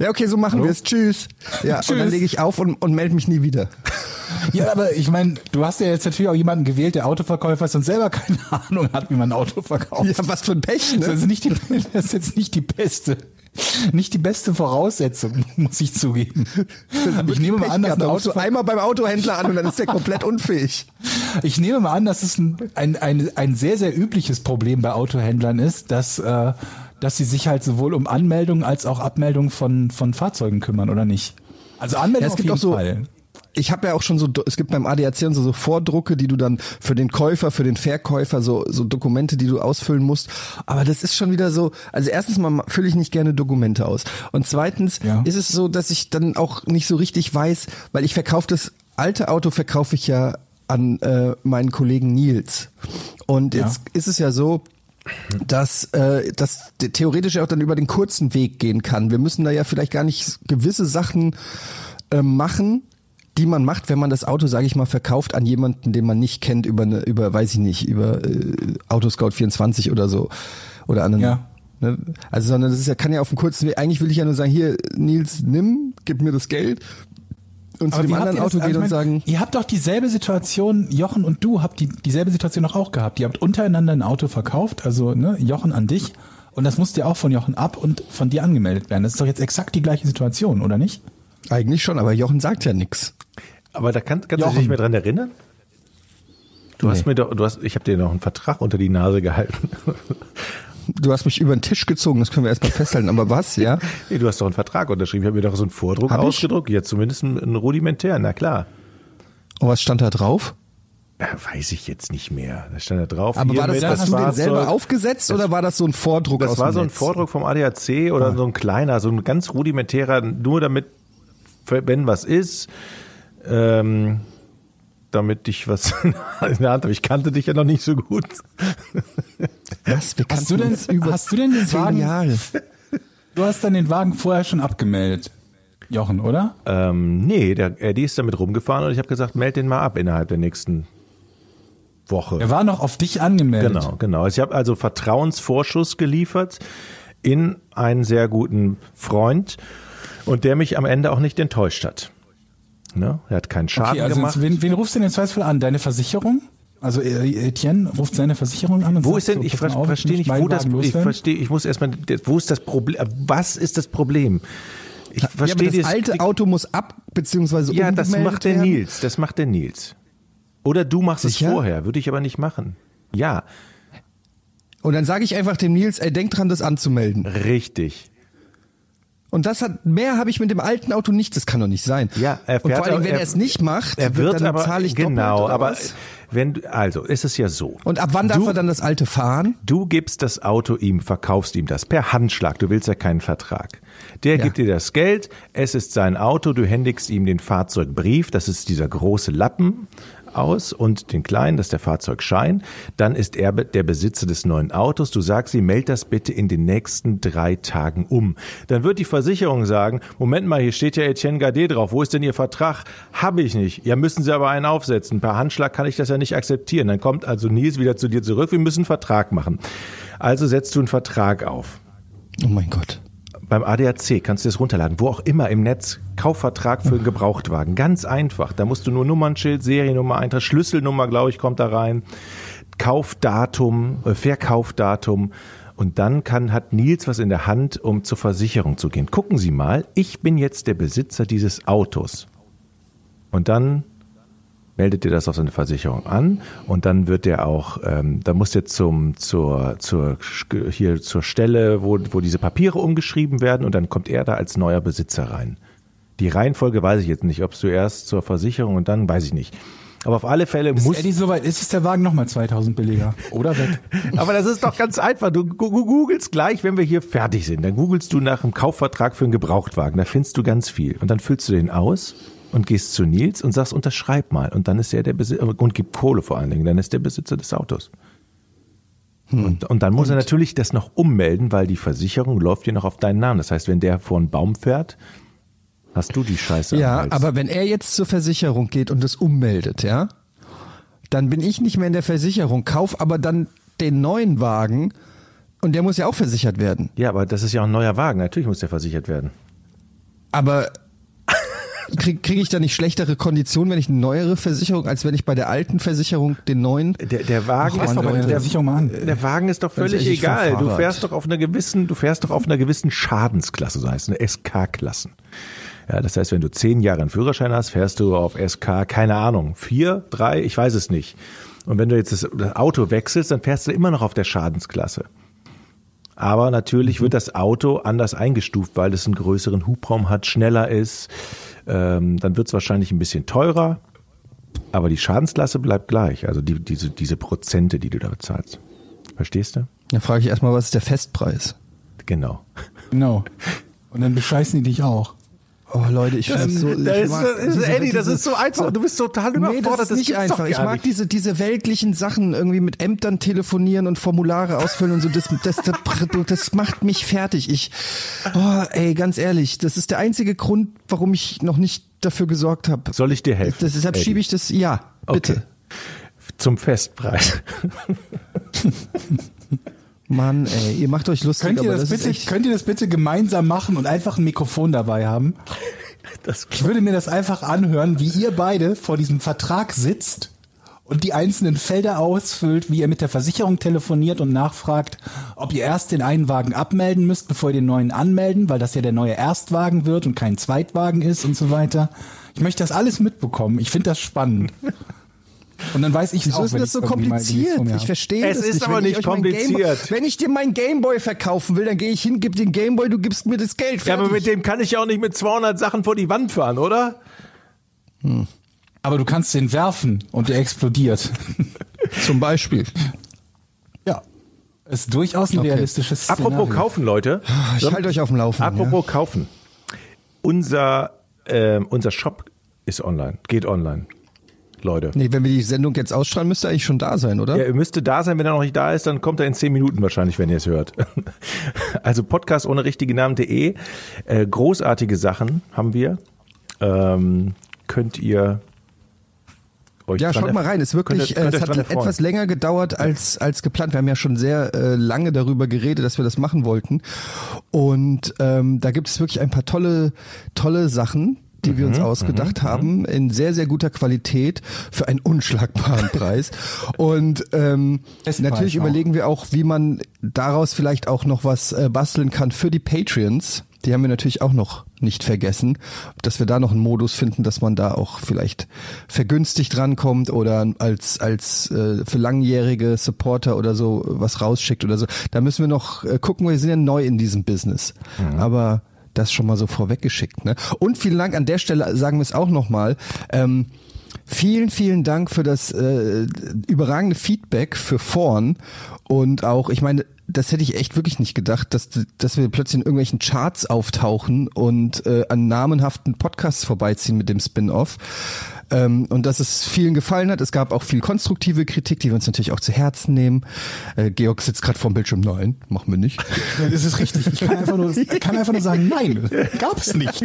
Ja, okay, so machen wir es. Tschüss. Ja, und dann Tschüss. lege ich auf und, und melde mich nie wieder. Ja, aber ich meine, du hast ja jetzt natürlich auch jemanden gewählt, der Autoverkäufer ist und selber keine Ahnung hat, wie man ein Auto verkauft. Ja, was für ein Pech, Das ne? ist, nicht die, das ist jetzt nicht die beste, nicht die beste Voraussetzung, muss ich zugeben. Ich nehme mal an, dass ein Auto, einmal beim Autohändler an und dann ist der komplett unfähig. ich nehme mal an, dass es ein, ein, ein, ein sehr, sehr übliches Problem bei Autohändlern ist, dass, äh, dass sie sich halt sowohl um Anmeldungen als auch Abmeldungen von, von Fahrzeugen kümmern, oder nicht? Also Anmeldung Ja, es auf gibt jeden auch so, Fall. ich habe ja auch schon so, es gibt beim ADAC und so, so Vordrucke, die du dann für den Käufer, für den Verkäufer, so, so Dokumente, die du ausfüllen musst. Aber das ist schon wieder so, also erstens mal fülle ich nicht gerne Dokumente aus. Und zweitens Ja. ist es so, dass ich dann auch nicht so richtig weiß, weil ich verkaufe das alte Auto verkaufe ich ja an äh, meinen Kollegen Nils. Und Ja. jetzt ist es ja so, dass äh, das theoretisch auch dann über den kurzen Weg gehen kann. Wir müssen da ja vielleicht gar nicht gewisse Sachen äh, machen, die man macht, wenn man das Auto, sage ich mal, verkauft an jemanden, den man nicht kennt, über eine, über, weiß ich nicht, über äh, Autoscout 24 oder so oder anderen. Ja. Ne? Also, sondern das ist ja, kann ja auf dem kurzen Weg. Eigentlich will ich ja nur sagen, hier, Nils, nimm, gib mir das Geld. Und zu dem anderen ihr das- Auto also und sagen, Ihr habt doch dieselbe Situation, Jochen und du habt die, dieselbe Situation doch auch gehabt. Ihr habt untereinander ein Auto verkauft, also ne, Jochen an dich. Und das musste ja auch von Jochen ab und von dir angemeldet werden. Das ist doch jetzt exakt die gleiche Situation, oder nicht? eigentlich schon, aber Jochen sagt ja nichts. Aber da kann, kannst du dich nicht mehr dran erinnern? Du hast Nee. mir doch, du hast, ich habe dir noch einen Vertrag unter die Nase gehalten. Du hast mich über den Tisch gezogen, das können wir erstmal festhalten. Aber was, ja? nee, du hast doch einen Vertrag unterschrieben. Ich habe mir doch so einen Vordruck Hab ich? ausgedruckt. Ja, zumindest einen, einen rudimentär, na klar. Und was stand da drauf? Ja, weiß ich jetzt nicht mehr. Da stand da drauf. Aber war das, hast du den selber aufgesetzt oder war das so ein Vordruck Das war so ein Netz? Vordruck vom ADAC oder so ein kleiner, so ein ganz rudimentärer, nur damit, wenn was ist, ähm, damit ich was in der Hand habe. Ich kannte dich ja noch nicht so gut. Was? Wir Hast du denn, über hast du denn den Wagen, Jahre. du hast dann den Wagen vorher schon abgemeldet, Jochen, oder? Ähm, nee, der Eddie ist damit rumgefahren und ich habe gesagt, meld den mal ab innerhalb der nächsten Woche. Er war noch auf dich angemeldet. Genau, genau. Ich habe also Vertrauensvorschuss geliefert in einen sehr guten Freund und der mich am Ende auch nicht enttäuscht hat. Ne? Er hat keinen Schaden Okay, also gemacht. jetzt, wen, wen rufst du denn im Zweifelsfall an? Deine Versicherung? Also äh, Etienne ruft seine Versicherung an und Wo sagt ist denn, so, ich ver verstehe nicht, wo das, ich verstehe, ich muss erstmal, wo ist das Problem, was ist das Problem? Ich Ja, verstehe das alte die- Auto muss ab, beziehungsweise Ja, das macht der werden. Nils, das macht der Nils. Oder du machst Sicher? es vorher, würde ich aber nicht machen. Ja, Und dann sage ich einfach dem Nils, ey, denk dran, das anzumelden. richtig. Und das hat, mehr habe ich mit dem alten Auto nicht, das kann doch nicht sein. Ja, er Und fährt vor allem, wenn er- er es nicht macht, Er wird dann aber, zahle ich genau, aber was? wenn, also, ist es ja so. Und ab wann darf er dann das alte fahren? Du gibst das Auto ihm, verkaufst ihm das per Handschlag. Du willst ja keinen Vertrag. Der Ja. gibt dir das Geld. Es ist sein Auto. Du händigst ihm den Fahrzeugbrief. Das ist dieser große Lappen aus und den kleinen, das ist der Fahrzeugschein. Dann ist er der Besitzer des neuen Autos. Du sagst ihm, meld das bitte in den nächsten drei Tagen um. Dann wird die Versicherung sagen, Moment mal, hier steht ja Etienne Gardet drauf. Wo ist denn Ihr Vertrag? Habe ich nicht. Ja, müssen Sie aber einen aufsetzen. Per Handschlag kann ich das ja nicht akzeptieren. Dann kommt also Nils wieder zu dir zurück. Wir müssen einen Vertrag machen. Also setzt du einen Vertrag auf. Oh mein Gott. Beim ADAC kannst du das runterladen, wo auch immer im Netz. Kaufvertrag für einen Gebrauchtwagen. Ganz einfach. Da musst du nur Nummernschild, Seriennummer eintragen, Schlüsselnummer, glaube ich, kommt da rein. Kaufdatum, äh, Verkaufdatum. Und dann kann, hat Nils was in der Hand, um zur Versicherung zu gehen. Gucken Sie mal, ich bin jetzt der Besitzer dieses Autos. Und dann meldet ihr das auf seine Versicherung an und dann wird der auch, ähm, da muss der zum zur zur hier zur Stelle, wo wo diese Papiere umgeschrieben werden und dann kommt er da als neuer Besitzer rein. Die Reihenfolge weiß ich jetzt nicht, ob du erst zur Versicherung und dann weiß ich nicht. Aber auf alle Fälle Ist muss Eddie soweit ist, ist der Wagen nochmal 2000 billiger. Oder weg. Aber das ist doch ganz einfach. Du googelst gleich, wenn wir hier fertig sind. Dann googelst du nach einem Kaufvertrag für einen Gebrauchtwagen. Da findest du ganz viel. Und dann füllst du den aus und gehst zu Nils und sagst, unterschreib mal. Und dann ist er der Besitzer, und gib Kohle vor allen Dingen. Dann ist der Besitzer des Autos. Und, und dann muss er natürlich das noch ummelden, weil die Versicherung läuft hier noch auf deinen Namen. Das heißt, wenn der vor einen Baum fährt, hast du die Scheiße Ja, aber wenn er jetzt zur Versicherung geht und es ummeldet, ja, dann bin ich nicht mehr in der Versicherung, kauf aber dann den neuen Wagen und der muss ja auch versichert werden. Ja, aber das ist ja auch ein neuer Wagen. Natürlich muss der versichert werden. Aber kriege krieg ich da nicht schlechtere Konditionen, wenn ich eine neuere Versicherung, als wenn ich bei der alten Versicherung den neuen? Der, der Wagen ist doch, der der, der Wagen ist doch völlig fahr egal. Du fährst doch auf einer gewissen, du fährst doch auf einer gewissen Schadensklasse, so heißt eine SK-Klassen. Ja, das heißt, wenn du zehn Jahre einen Führerschein hast, fährst du auf SK, keine Ahnung, vier, drei, ich weiß es nicht. Und wenn du jetzt das, das Auto wechselst, dann fährst du immer noch auf der Schadensklasse. Aber natürlich wird das Auto anders eingestuft, weil es einen größeren Hubraum hat, schneller ist. Ähm, dann wird es wahrscheinlich ein bisschen teurer. Aber die Schadensklasse bleibt gleich. Also die, diese, diese Prozente, die du da bezahlst. Verstehst du? Da frage ich erstmal, was ist der Festpreis? Genau. Genau. Und dann bescheißen die dich auch. Oh Leute, ich finde das so. ich mag diese- diese- so einfach. Du bist total Nee, das ist nicht einfach. Ich mag diese, diese weltlichen Sachen irgendwie mit Ämtern telefonieren und Formulare ausfüllen und so. Das, das, das, das macht mich fertig. Ich, oh, ey, ganz ehrlich, das ist der einzige Grund, warum ich noch nicht dafür gesorgt habe. Soll ich dir helfen? Das, deshalb Eddie? schiebe ich das, ja, bitte. Okay. Zum Festpreis. Mann, ey, ihr macht euch lustig, Könnt ihr, aber das das bitte, echt, könnt ihr das bitte gemeinsam machen und einfach ein Mikrofon dabei haben? Das Ich würde mir das einfach anhören, wie ihr beide vor diesem Vertrag sitzt und die einzelnen Felder ausfüllt, wie ihr mit der Versicherung telefoniert und nachfragt, ob ihr erst den einen Wagen abmelden müsst, bevor ihr den neuen anmelden, weil das ja der neue Erstwagen wird und kein Zweitwagen ist und so weiter. Ich möchte das alles mitbekommen. Ich finde das spannend. Und dann weiß ich Wieso auch, ist das ich so kompliziert? Ich verstehe Es das ist nicht. aber Wenn ich nicht kompliziert. Gameboy, wenn ich dir meinen Gameboy verkaufen will, dann gehe ich hin, gib den Gameboy, du gibst mir das Geld. ja, aber fertig. mit dem kann ich ja auch nicht mit 200 Sachen vor die Wand fahren, oder? Aber du kannst den werfen und der explodiert. Zum Beispiel. ja. Ist durchaus ein Okay. realistisches Szenario. Apropos kaufen, Leute. Ich halte euch auf dem Laufenden. Apropos kaufen. Unser, ähm, unser Shop ist online, geht online. Leute. Nee, wenn wir die Sendung jetzt ausstrahlen, müsste er eigentlich schon da sein, oder? Ja, ihr müsste da sein, wenn er noch nicht da ist, dann kommt er in zehn Minuten wahrscheinlich, wenn ihr es hört. Also Podcast ohne richtige Namen.de. Äh, großartige Sachen haben wir. Ähm, könnt ihr euch Ja, schaut mal rein. Es ist wirklich, könnt könnt äh, es hat etwas länger gedauert als als geplant. Wir haben ja schon sehr äh, lange darüber geredet, dass wir das machen wollten. Und ähm, da gibt es wirklich ein paar tolle tolle Sachen, die wir uns Mhm, ausgedacht haben, in sehr sehr guter Qualität für einen unschlagbaren Preis. Und ähm, natürlich überlegen wir auch, wie man daraus vielleicht auch noch was äh, basteln kann für die Patreons. Die haben wir natürlich auch noch nicht vergessen, dass wir da noch einen Modus finden, dass man da auch vielleicht vergünstigt rankommt oder als als äh, für langjährige Supporter oder so was rausschickt oder so. Da müssen wir noch äh, gucken, wir sind ja neu in diesem Business. Aber das schon mal so vorweggeschickt. Ne? Und vielen Dank an der Stelle, sagen wir es auch nochmal. Ähm, Vielen, vielen Dank für das äh, überragende Feedback für vorn und auch, ich meine, das hätte ich echt wirklich nicht gedacht, dass, dass wir plötzlich in irgendwelchen Charts auftauchen und äh, an namenhaften Podcasts vorbeiziehen mit dem Spin-off. Ähm, und dass es vielen gefallen hat. Es gab auch viel konstruktive Kritik, die wir uns natürlich auch zu Herzen nehmen. Äh, Georg sitzt gerade vorm Bildschirm. Nein, machen wir nicht. Das ist richtig. Ich kann einfach nur, kann einfach nur sagen, nein, gab es nicht.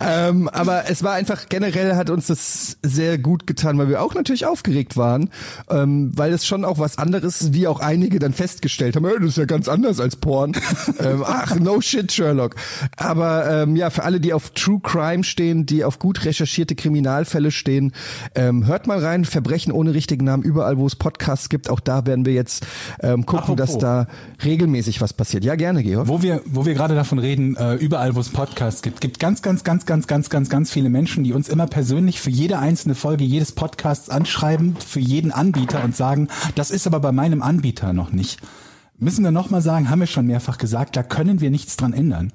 ähm, aber es war einfach generell hat uns das sehr gut getan, weil wir auch natürlich aufgeregt waren, ähm, weil es schon auch was anderes, wie auch einige dann festgestellt haben, "Äh, das ist ja ganz anders als Porn. ähm, ach, no shit, Sherlock. Aber ähm, ja, für alle, die auf True Crime stehen, die auf gut recherchierte Kriminalfälle stehen, ähm, hört mal rein, Verbrechen ohne richtigen Namen, überall, wo es Podcasts gibt, auch da werden wir jetzt ähm, gucken, dass Apropos. da regelmäßig was passiert. Ja, gerne, Georg. Wo wir, wo wir gerade davon reden, äh, überall, wo es Podcasts gibt, gibt ganz, ganz, ganz, ganz, ganz, ganz, ganz viele Menschen, die uns immer persönlich für jede einzelne Folge jedes Podcasts anschreiben, für jeden Anbieter und sagen, das ist aber bei meinem Anbieter noch nicht. Müssen wir nochmal sagen, haben wir schon mehrfach gesagt, da können wir nichts dran ändern.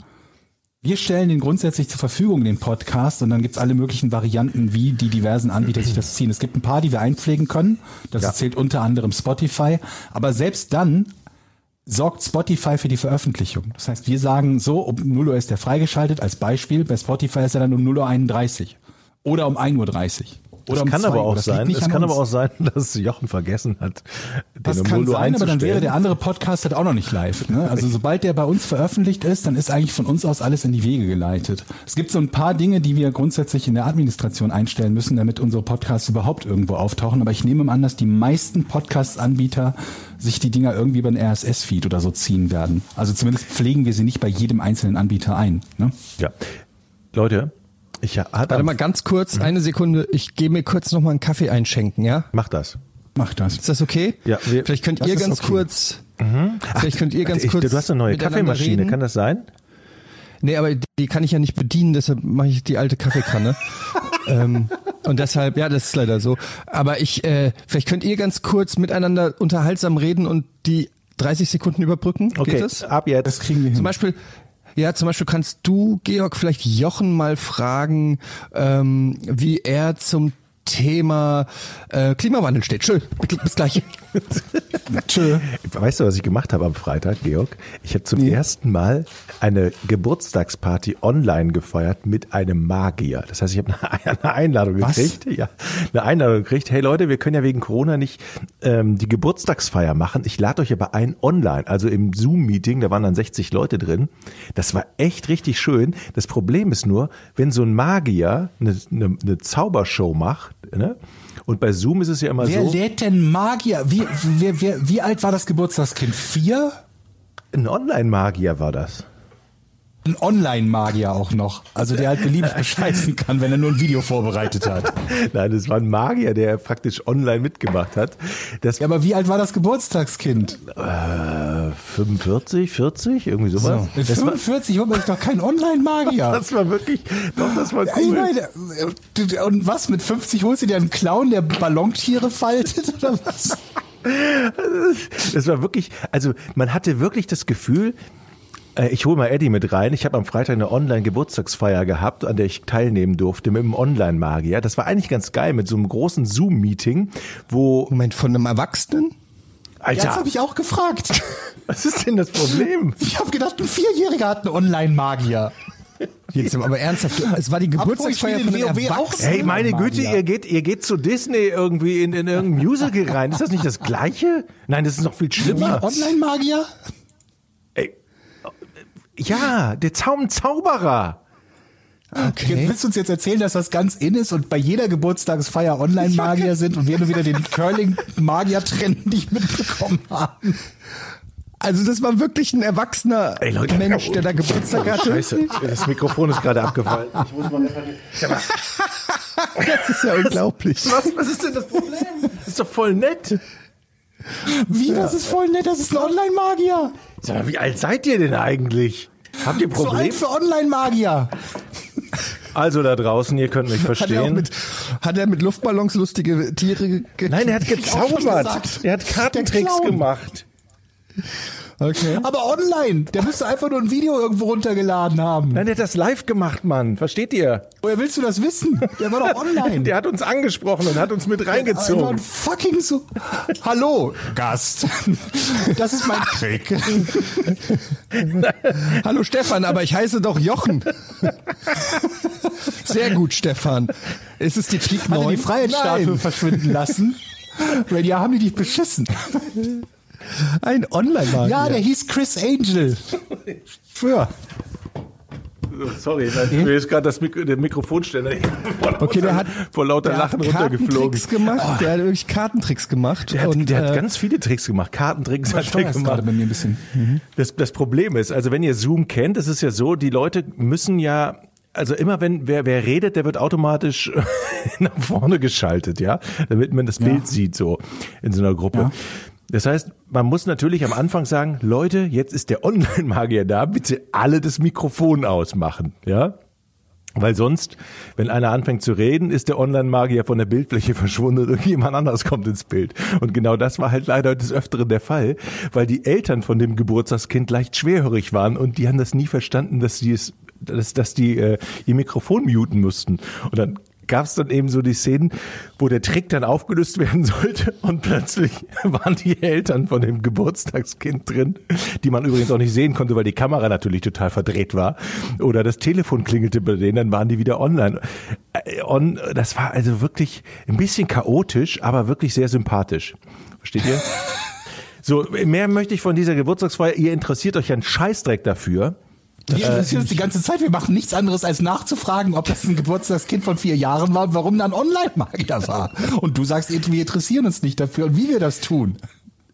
Wir stellen den grundsätzlich zur Verfügung, den Podcast, und dann gibt's alle möglichen Varianten, wie die diversen Anbieter sich das ziehen. Es gibt ein paar, die wir einpflegen können. Das zählt unter anderem Spotify. Aber selbst dann sorgt Spotify für die Veröffentlichung. Das heißt, wir sagen so, um 0 Uhr ist der freigeschaltet, als Beispiel. Bei Spotify ist er dann um 0.31 Uhr. Oder um 1.30 Uhr. Oder Das kann 2 aber Uhr. auch sein, es an kann uns. aber auch sein, dass Jochen vergessen hat, den Das kann 0 Uhr sein, aber dann wäre der andere Podcast halt auch noch nicht live. Ne? Also sobald der bei uns veröffentlicht ist, dann ist eigentlich von uns aus alles in die Wege geleitet. Es gibt so ein paar Dinge, die wir grundsätzlich in der Administration einstellen müssen, damit unsere Podcasts überhaupt irgendwo auftauchen. Aber ich nehme an, dass die meisten Podcast-Anbieter sich die Dinger irgendwie über den RSS-Feed oder so ziehen werden. Also zumindest pflegen wir sie nicht bei jedem einzelnen Anbieter ein. Ne? Ja. Leute, ich hatte Warte mal ganz kurz, eine Sekunde. Ich gehe mir kurz noch mal einen Kaffee einschenken, ja? Mach das. Mach das. Ist das okay? Ja, wir- vielleicht könnt ihr ganz okay. kurz. Vielleicht könnt ihr ganz ich, kurz. du hast eine neue Kaffeemaschine, reden. kann das sein? Nee, aber die, die kann ich ja nicht bedienen, deshalb mache ich die alte Kaffeekanne. ähm, und deshalb, ja, das ist leider so. Aber ich, äh, vielleicht könnt ihr ganz kurz miteinander unterhaltsam reden und die 30 Sekunden überbrücken. Okay, Geht das? ab jetzt. Das kriegen wir hin. Zum Beispiel, ja, zum Beispiel kannst du, Georg, vielleicht Jochen mal fragen, ähm, wie er zum Thema äh, Klimawandel steht. Schön, bis gleich. Tschö. Weißt du, was ich gemacht habe am Freitag, Georg? Ich habe zum ersten Mal eine Geburtstagsparty online gefeiert mit einem Magier. Das heißt, ich habe eine, eine Einladung Was? gekriegt. Ja, eine Einladung gekriegt. Hey Leute, wir können ja wegen Corona nicht ähm, die Geburtstagsfeier machen. Ich lade euch aber ein online, also im Zoom-Meeting. Da waren dann 60 Leute drin. Das war echt richtig schön. Das Problem ist nur, wenn so ein Magier eine, eine, eine Zaubershow macht, ne? Und bei Zoom ist es ja immer Wer so. lädt denn Magier? Wie, wer, wer, wie alt war das Geburtstagskind? Vier? Ein Online-Magier war das. Ein Online-Magier auch noch. Also der halt beliebig bescheißen kann, wenn er nur ein Video vorbereitet hat. Nein, das war ein Magier, der praktisch online mitgemacht hat. Das Ja, aber wie alt war das Geburtstagskind? äh, 45, 40, irgendwie sowas. Mit Das, war, 45 holt man sich doch keinen Online-Magier. das war wirklich, doch, das war Ich cool. meine, du- und was, mit 50 holst du dir einen Clown, der Ballontiere faltet oder was? Das war wirklich, also man hatte wirklich das Gefühl, äh, ich hole mal Eddie mit rein. Ich habe am Freitag eine Online-Geburtstagsfeier gehabt, an der ich teilnehmen durfte mit einem Online-Magier. Das war eigentlich ganz geil mit so einem großen Zoom-Meeting, wo, Moment, von einem Erwachsenen? Ja, das Alter, habe ich auch gefragt. was ist denn das Problem? Ich habe gedacht, ein Vierjähriger hat einen Online-Magier. Jetzt aber ernsthaft, es war die Geburtstagsfeier von einem Erwachsenen. Hey, meine. Güte, ihr geht, ihr geht zu Disney irgendwie in, in irgendein Musical rein. Ist das nicht das Gleiche? Nein, das ist noch viel schlimmer. Online-Magier? Ja, der Zaum Zauberer. Okay. Willst du uns jetzt erzählen, dass das ganz in ist und bei jeder Geburtstagsfeier Online-Magier sind und wir nur wieder den Curling-Magier-Trend nicht mitbekommen haben? Also das war wirklich ein erwachsener Ey, Leute. Mensch, der da Geburtstag hatte. Scheiße, das Mikrofon ist gerade abgefallen. Ich muss mal. Das ist ja unglaublich. Was, was ist denn das Problem? Das ist doch voll nett. Wie, das ist voll nett, das ist ein Online-Magier. Sag mal, wie alt seid ihr denn eigentlich? Habt ihr So Probleme? alt für Online-Magier. Also da draußen, ihr könnt mich Hat er, verstehen. mit, hat er mit Luftballons lustige Tiere ge Nein, er hat gezaubert. Er hat Kartentricks gemacht. Okay. Aber online. Der müsste einfach nur ein Video irgendwo runtergeladen haben. Nein, der hat das live gemacht, Mann. Versteht ihr? Woher willst du das wissen? Der war doch online. Der hat uns angesprochen und hat uns mit reingezogen. ein fucking so. Hallo, Gast. Das ist mein Trick. Hallo Stefan, aber ich heiße doch Jochen. Sehr gut, Stefan. Ist es die Hat er 9? die Freiheitsstatue verschwinden lassen? Weil ja, haben die dich beschissen. Ein online Ja, der hieß Chris Angel. Für. Sorry, mir ist gerade das Mik der Mikrofonständer vor, Okay, der hat, vor lauter der hat Lachen runtergeflogen. Kartentricks gemacht. Der hat wirklich Kartentricks gemacht. Der hat, und, der hat äh, ganz viele Tricks gemacht. Kartentricks hat er gemacht. bei mir ein bisschen. Das, das Problem ist, also wenn ihr Zoom kennt, es ist ja so, die Leute müssen ja also immer wenn wer, wer redet, der wird automatisch nach vorne geschaltet, ja, damit man das Bild sieht so in so einer Gruppe. Ja. Das heißt, man muss natürlich am Anfang sagen, Leute, jetzt ist der Online-Magier da, bitte alle das Mikrofon ausmachen, ja. Weil sonst, wenn einer anfängt zu reden, ist der Online-Magier von der Bildfläche verschwunden und irgendjemand anderes kommt ins Bild. Und genau das war halt leider des Öfteren der Fall, weil die Eltern von dem Geburtstagskind leicht schwerhörig waren und die haben das nie verstanden, dass die es, dass, dass die äh, ihr Mikrofon muten mussten. Und dann gab es dann eben so die Szenen, wo der Trick dann aufgelöst werden sollte und plötzlich waren die Eltern von dem Geburtstagskind drin, die man übrigens auch nicht sehen konnte, weil die Kamera natürlich total verdreht war. Oder das Telefon klingelte bei denen, dann waren die wieder online. Äh, On, das war also wirklich ein bisschen chaotisch, aber wirklich sehr sympathisch. Versteht ihr? So, mehr möchte ich von dieser Geburtstagsfeier. Ihr interessiert euch einen Scheißdreck dafür. Wir interessieren uns die ganze Zeit. Wir machen nichts anderes, als nachzufragen, ob das ein Geburtstagskind von vier Jahren war und warum dann Online-Magier war. Und du sagst, wir interessieren uns nicht dafür und wie wir das tun.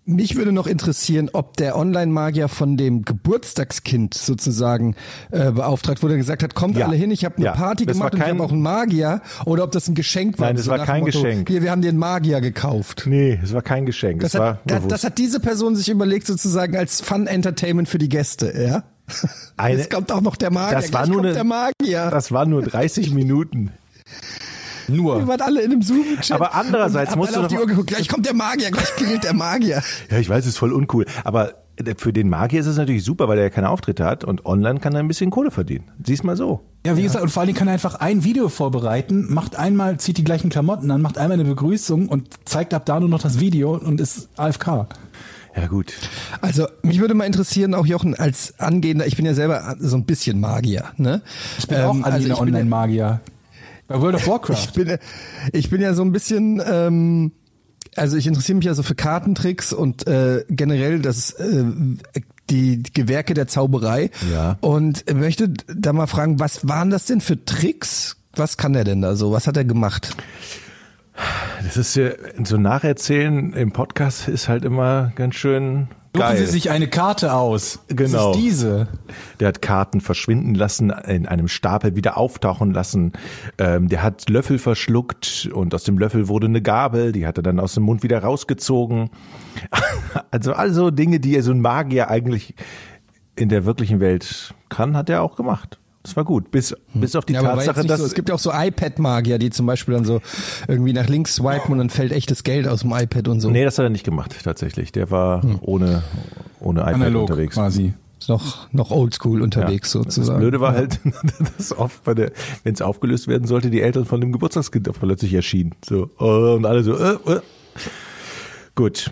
Mich würde noch interessieren, ob der Online-Magier von dem Geburtstagskind sozusagen äh, beauftragt wurde, gesagt hat, kommt Ja. alle hin, ich habe eine Ja. Party Das gemacht war und ich kein- habe auch einen Magier, oder ob das ein Geschenk war. Nein, das so war kein Motto, Geschenk. Hier, wir haben den Magier gekauft. Nee, es war kein Geschenk. Das war hat, das, bewusst. das hat diese Person sich überlegt, sozusagen als Fun-Entertainment für die Gäste, ja? Eine- Jetzt kommt auch noch der Magier. das war nur eine, der Magier. Das waren nur 30 Minuten. Wir Nur. waren alle in einem Zoom-Chat. Aber andererseits musst du auf die Uhr geguckt. Gleich kommt der Magier, gleich klingelt der Magier. Ja, ich weiß, es ist voll uncool. Aber für den Magier ist es natürlich super, weil er ja keine Auftritte hat und online kann er ein bisschen Kohle verdienen. Siehst mal so. Ja, wie gesagt, und vor allen Dingen kann er einfach ein Video vorbereiten, macht einmal, zieht die gleichen Klamotten an, macht einmal eine Begrüßung und zeigt ab da nur noch das Video und ist AFK. Ja, gut. Also mich würde mal interessieren, auch Jochen, als angehender, ich bin ja selber so ein bisschen Magier, ne? Ich bin auch Ähm, also ich bin ja- Online-Magier. Bei World of Warcraft. Ich bin, ich bin ja so ein bisschen, ähm, also ich interessiere mich ja so für Kartentricks und äh, generell das äh, die Gewerke der Zauberei. Ja. Und möchte da mal fragen, was waren das denn für Tricks? Was kann der denn da so? Was hat er gemacht? Das ist ja, so Nacherzählen im Podcast ist halt immer ganz schön Suchen geil. Sie sich eine Karte aus. Genau. Das ist diese. Der hat Karten verschwinden lassen, in einem Stapel wieder auftauchen lassen. Ähm, der hat Löffel verschluckt und aus dem Löffel wurde eine Gabel, die hat er dann aus dem Mund wieder rausgezogen. Also also Dinge, die so ein Magier eigentlich in der wirklichen Welt kann, hat er auch gemacht. Das war gut, bis bis auf die Ja, Tatsache, dass so. Es gibt ja auch so iPad-Magier, die zum Beispiel dann so irgendwie nach links swipen und dann fällt echtes Geld aus dem iPad und so. nee, das hat er nicht gemacht tatsächlich. Der war ohne ohne iPad Analog unterwegs. quasi. Ist noch, noch oldschool unterwegs Ja. sozusagen. Das Blöde war halt, dass oft bei der, wenn es aufgelöst werden sollte, die Eltern von dem Geburtstagskind plötzlich erschienen. So, äh, und alle so, äh, äh. Gut.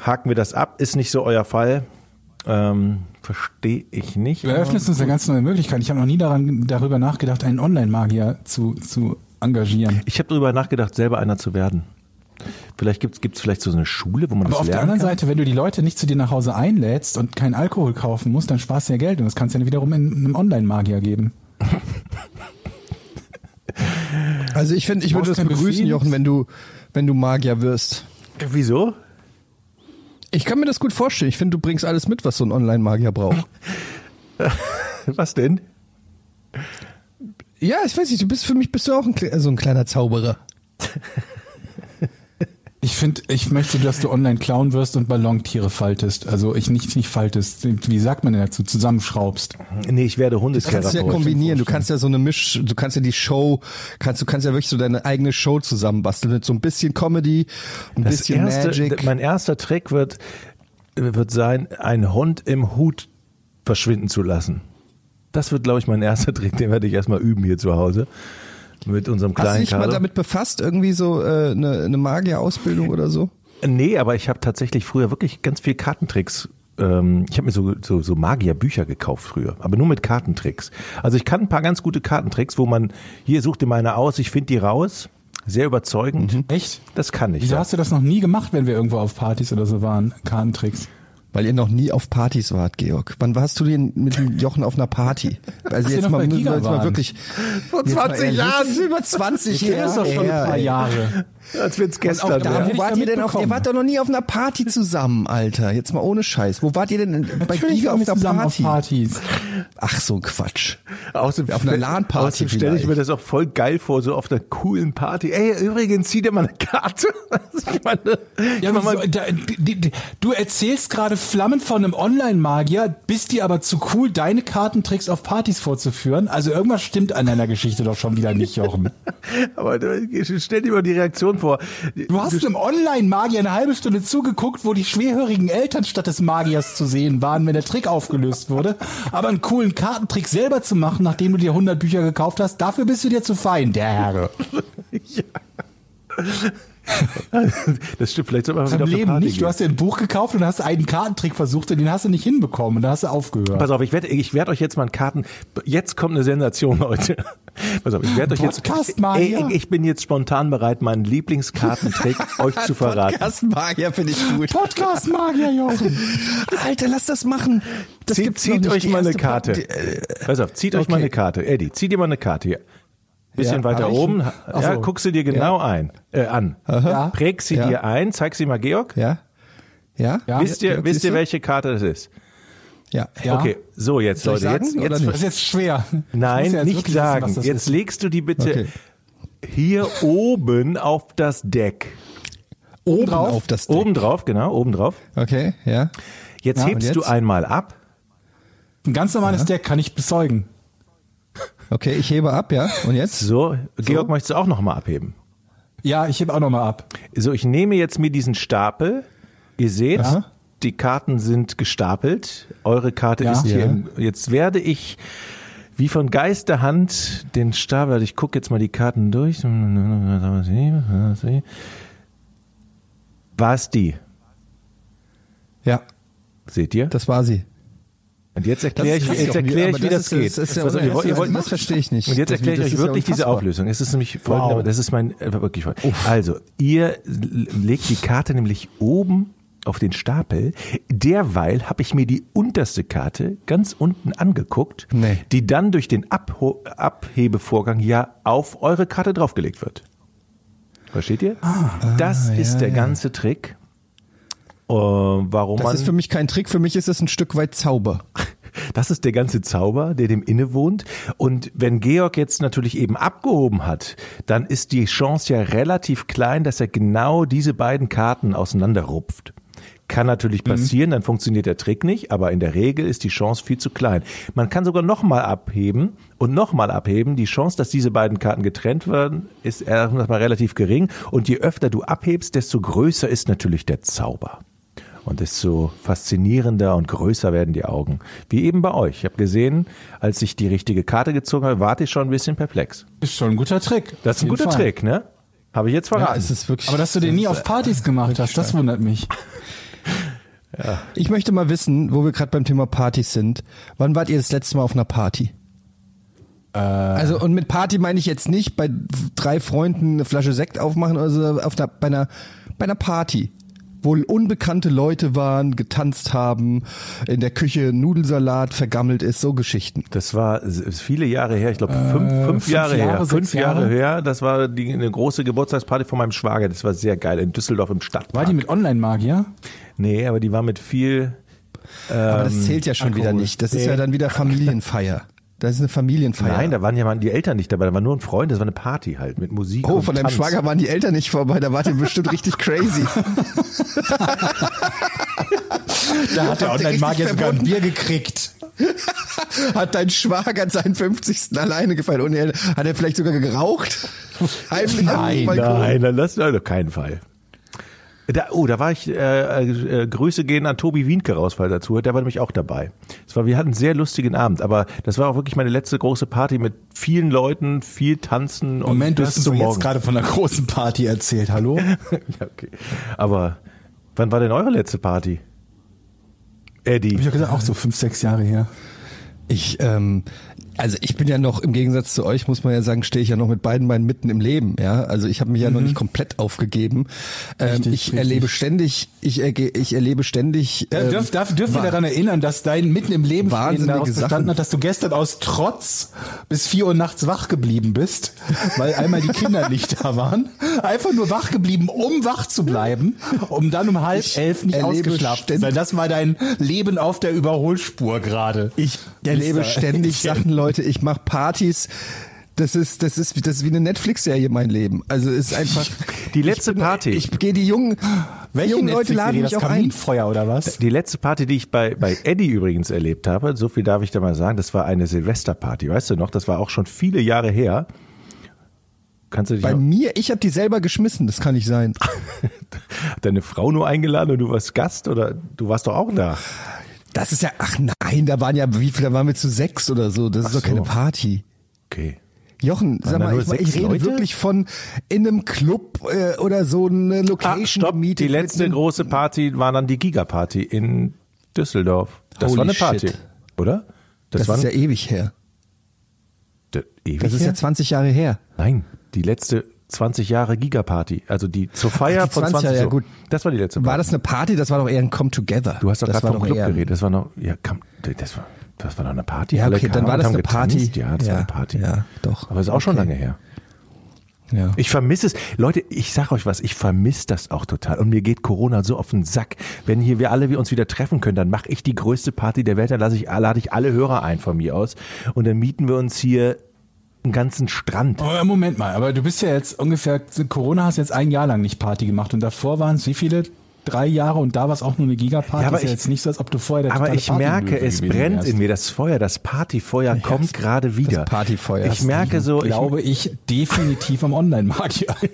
Haken wir das ab, ist nicht so euer Fall. Ähm, Verstehe ich nicht. Du eröffnest uns eine ganz neue Möglichkeit. Ich habe noch nie daran, darüber nachgedacht, einen Online-Magier zu, zu engagieren. Ich habe darüber nachgedacht, selber einer zu werden. Vielleicht gibt's gibt's vielleicht so eine Schule, wo man Aber das auf der lernen anderen kann? Seite, wenn du die Leute nicht zu dir nach Hause einlädst und keinen Alkohol kaufen musst, dann sparst du ja Geld und das kannst du ja wiederum in einem Online-Magier geben. Also ich finde, ich würde das begrüßen. Jochen, wenn du, wenn du Magier wirst. Wieso? Ich kann mir das gut vorstellen. Ich finde, du bringst alles mit, was so ein Online-Magier braucht. Was denn? ja, ich weiß nicht, du bist für mich bist du auch ein, so ein kleiner Zauberer. Ich finde, ich möchte, dass du online Clown wirst und Ballontiere faltest. Also ich nicht, nicht faltest. Wie sagt man denn dazu? Zusammenschraubst. Nee, ich werde Du kannst ja kombinieren, du kannst ja so eine Misch, du kannst ja die Show, kannst du kannst ja wirklich so deine eigene Show zusammenbasteln mit so ein bisschen Comedy, ein Das bisschen erste, Magic. Mein erster Trick wird, wird sein, einen Hund im Hut verschwinden zu lassen. Das wird, glaube ich, mein erster Trick. Den werde ich erstmal üben hier zu Hause. Mit unserem Hast du kleinen dich mal Kader. damit befasst? Irgendwie so äh, eine, eine Magierausbildung oder so? Nee, aber ich habe tatsächlich früher wirklich ganz viel Kartentricks. Ähm, ich habe mir so, so, so Magierbücher gekauft früher, aber nur mit Kartentricks. Also ich kann ein paar ganz gute Kartentricks, wo man, hier such dir meine aus, ich finde die raus. Sehr überzeugend. Echt? Das kann ich. Wieso ja. hast du das noch nie gemacht, wenn wir irgendwo auf Partys oder so waren? Kartentricks. Weil ihr noch nie auf Partys wart, Georg. Wann warst du denn mit dem Jochen auf einer Party? Also jetzt mal, müssen wir jetzt mal wirklich. Vor jetzt mal 20 ehrlich, Jahren. Das über 20 Das Jahre. ist doch schon ein paar. Jahre. Als wenn es auch gestern da Da, wo wart ihr denn auf, ihr wart doch noch nie auf einer Party zusammen, Alter. Jetzt mal ohne Scheiß. Wo wart ihr denn bei Giga auf einer Party? auf Partys. Ach, so ein Quatsch. Außerdem, Auf einer LAN-Party außerdem stelle ich mir das auch voll geil vor, so auf einer coolen Party. Ey, übrigens, zieh dir mal eine Karte. Ich meine, Ja, ich mal, wieso, da, die, die, du erzählst gerade Flammen von einem Online-Magier, bist dir aber zu cool, deine Kartentricks auf Partys vorzuführen. Also irgendwas stimmt an deiner Geschichte doch schon wieder nicht, Jochen. aber stell dir mal die Reaktion vor. Du hast einem Online-Magier eine halbe Stunde zugeguckt, wo die schwerhörigen Eltern statt des Magiers zu sehen waren, wenn der Trick aufgelöst wurde. Aber einen coolen Kartentrick selber zu machen, nachdem du dir 100 Bücher gekauft hast, dafür bist du dir zu fein, der Herr. Das stimmt, vielleicht soll man mal wieder auf Leben Party nicht. Du gehen. hast dir ein Buch gekauft und hast einen Kartentrick versucht und den hast du nicht hinbekommen und dann hast du aufgehört. Pass auf, ich werde ich werd euch jetzt mal einen Karten. Jetzt kommt eine Sensation, Leute. Pass auf, ich werde euch jetzt. Podcast mal, Ey, ja. ich bin jetzt spontan bereit, meinen Lieblingskartentrick euch zu verraten. Podcast-Magier finde ich gut. Podcast-Magier, Jochen. Alter, lass das machen. Das Zieht, gibt's noch zieht euch mal eine Karte. Äh, Pass auf, zieht euch okay. mal eine Karte. Eddie, zieh dir mal eine Karte hier. Bisschen Ja, weiter oben. Ach Ja, so. guck sie dir genau ein, äh, an. Ja. Präg sie Ja. dir ein, zeig sie mal Georg. Ja? Ja? Ja. Wisst ihr, Georg, wisst ihr, welche Karte das ist? Ja. Ja. Okay, so jetzt Soll Leute, jetzt, jetzt? Das ist jetzt schwer. Nein, ja jetzt nicht sagen. wissen, jetzt ist. legst du die bitte Okay. hier oben auf das Deck. Oben drauf? auf das Deck. Oben drauf, genau, oben drauf. Okay, ja. Jetzt Ja, hebst du einmal ab. Ein ganz normales Deck kann ich bezeugen. Okay, ich hebe ab, ja. Und jetzt? So, Georg, möchtest du auch nochmal abheben? Ja, ich heb auch nochmal ab. So, ich nehme jetzt mir diesen Stapel. Ihr seht, Ja. die Karten sind gestapelt. Eure Karte Ja. ist hier. Ja. Im, jetzt werde ich wie von Geisterhand den Stapel, ich gucke jetzt mal die Karten durch. War es die? Ja, Seht ihr? das war sie. Und jetzt erkläre ich, jetzt erkläre ich, wie das geht. auf, ihr wollt- ihr unerhört. wollt- Das verstehe ich nicht. Und jetzt erkläre ich euch wirklich diese. Auflösung. Es ist nämlich folgende, Wow. das ist mein, äh, wirklich folgende. Also, ihr legt die Karte nämlich oben auf den Stapel. Derweil habe ich mir die unterste Karte ganz unten angeguckt, Nee. die dann durch den Abho Abhebevorgang ja auf eure Karte draufgelegt wird. Versteht ihr? das ist ja, der ja. ganze Trick. Äh, warum Das ist für mich kein Trick, für mich ist es ein Stück weit Zauber. Das ist der ganze Zauber, der dem innewohnt. Und wenn Georg jetzt natürlich eben abgehoben hat, dann ist die Chance ja relativ klein, dass er genau diese beiden Karten auseinanderrupft. Kann natürlich passieren, dann funktioniert der Trick nicht, aber in der Regel ist die Chance viel zu klein. Man kann sogar nochmal abheben und nochmal abheben. Die Chance, dass diese beiden Karten getrennt werden, ist erstmal relativ gering. Und je öfter du abhebst, desto größer ist natürlich der Zauber. Und desto faszinierender und größer werden die Augen. Wie eben bei euch. Ich habe gesehen, als ich die richtige Karte gezogen habe, warte ich schon ein bisschen perplex. Ist schon ein guter Trick. Das ist ein guter Fall. Trick, ne? Habe ich jetzt Ja, verraten. es ist wirklich. Aber dass du den nie auf Partys gemacht hast, das wundert mich. Ich möchte mal wissen, wo wir gerade beim Thema Partys sind. Wann wart ihr das letzte Mal auf einer Party? Äh, Also und mit Party meine ich jetzt nicht bei drei Freunden eine Flasche Sekt aufmachen oder so, auf einer, bei einer bei einer Party, wo unbekannte Leute waren, getanzt haben, in der Küche Nudelsalat vergammelt ist, so Geschichten. Das war viele Jahre her, ich glaube fünf, Äh, fünf Jahre, Jahre, her. Fünf Jahre, Jahre? her. Das war die, eine große Geburtstagsparty von meinem Schwager. Das war sehr geil in Düsseldorf im war Stadtpark. die mit Online-Magier? nee, aber die war mit viel. Aber das zählt ja schon wieder Alkohol. nicht. Das ist ja dann wieder Familienfeier. Das ist eine Familienfeier. Nein, da waren ja mal die Eltern nicht dabei. Da war nur ein Freund. Das war eine Party halt mit Musik. Oh, und von deinem Tanz. Schwager waren die Eltern nicht vorbei, da wart ihr bestimmt richtig crazy. Da hat der Online-Magier sogar ein? Bier gekriegt. Hat dein Schwager seinen 50. alleine gefeiert? Und er, hat er vielleicht sogar geraucht? Heimlich Nein, nein, nein, das auf keinen Fall. Da, oh, da war ich, äh, äh, Grüße gehen an Tobi Wienke raus, weil er dazu Der war nämlich auch dabei. Es war, wir hatten einen sehr lustigen Abend, aber das war auch wirklich meine letzte große Party mit vielen Leuten, viel Tanzen und Moment, du hast uns jetzt gerade von einer großen Party erzählt, hallo? ja, okay. Aber wann war denn eure letzte Party? Eddie. Hab ich ja gesagt, auch so fünf, sechs Jahre her. Ich, ähm, also ich bin ja noch im Gegensatz zu euch, muss man ja sagen, stehe ich ja noch mit beiden Beinen mitten im Leben. Ja, also ich habe mich ja noch nicht komplett aufgegeben. Ähm, Mhm. Richtig, ich richtig. erlebe ständig, ich, erge- ich erlebe ständig. Ähm, dürf, darf, dürfen wir daran erinnern, dass dein mitten im Leben Wahnsinnige daraus bestanden hat, dass du gestern aus Trotz bis vier Uhr nachts wach geblieben bist, weil einmal die Kinder nicht da waren. Einfach nur wach geblieben, um wach zu bleiben, um dann um halb Ich elf nicht ausgeschlafen zu sein. Das war dein Leben auf der Überholspur gerade. Ich erlebe Mister ständig. Sachen, Leute. Ich mache Partys. Das ist, das ist, das ist wie eine Netflix-Serie, mein Leben. Also es ist einfach. Die letzte ich bin, Party. Ich gehe die jungen, Welche jungen Leute laden mich das auch ein. Kaminfeuer oder was? Die letzte Party, die ich bei, bei Eddie übrigens erlebt habe, so viel darf ich da mal sagen, das war eine Silvesterparty, weißt du noch? Das war auch schon viele Jahre her. Kannst du dich Bei noch, mir, ich habe die selber geschmissen. Das kann nicht sein. hat deine Frau nur eingeladen und du warst Gast oder du warst doch auch da? Das ist ja, ach nein, da waren ja, wie viele, da waren wir zu sechs oder so. Das ist doch so. keine Party. Okay. Jochen, sag mal, ich, ich rede Leute? wirklich von in einem Club äh, oder so eine Ah, Location stopp, gemietet die letzte große Party war dann die Giga-Party in Düsseldorf. Das Holy war eine Party, shit. oder? Das, war ist ja ewig her. ewig Das ist her? ja 20 Jahre her. Nein, die letzte 20 Jahre Giga-Party, also die zur Feier Ach, die von 20 20 Jahre, ja gut. Das war die letzte Party. War das eine Party? Das war doch eher ein Come Together. Du hast doch gerade war vom Club geredet. Das war noch, ja, kam, das war, das war doch eine Party. Ja, Alle okay, dann war das eine Party. getanzt. Ja, das war Ja, eine Party. ja, doch. Aber ist auch schon Okay. lange her. Ja. Ich vermisse es. Leute, ich sag euch was, ich vermisse das auch total. Und mir geht Corona so auf den Sack. Wenn hier wir alle wir uns wieder treffen können, dann mache ich die größte Party der Welt, dann lasse ich, lade ich alle Hörer ein von mir aus. Und dann mieten wir uns hier einen ganzen Strand. Oh, Moment mal, aber du bist ja jetzt ungefähr, Corona hast jetzt ein Jahr lang nicht Party gemacht und davor waren es wie viele? Drei Jahre und da war es auch nur eine Gigaparty. Ja, aber ist ja ich- jetzt nicht so, als ob du vorher der Aber ich merke, es brennt wärst. in mir. Das Feuer, das Partyfeuer kommt gerade wieder. Partyfeuer. Ich merke so, ich, glaube ich, definitiv am Online-Markt. Ja.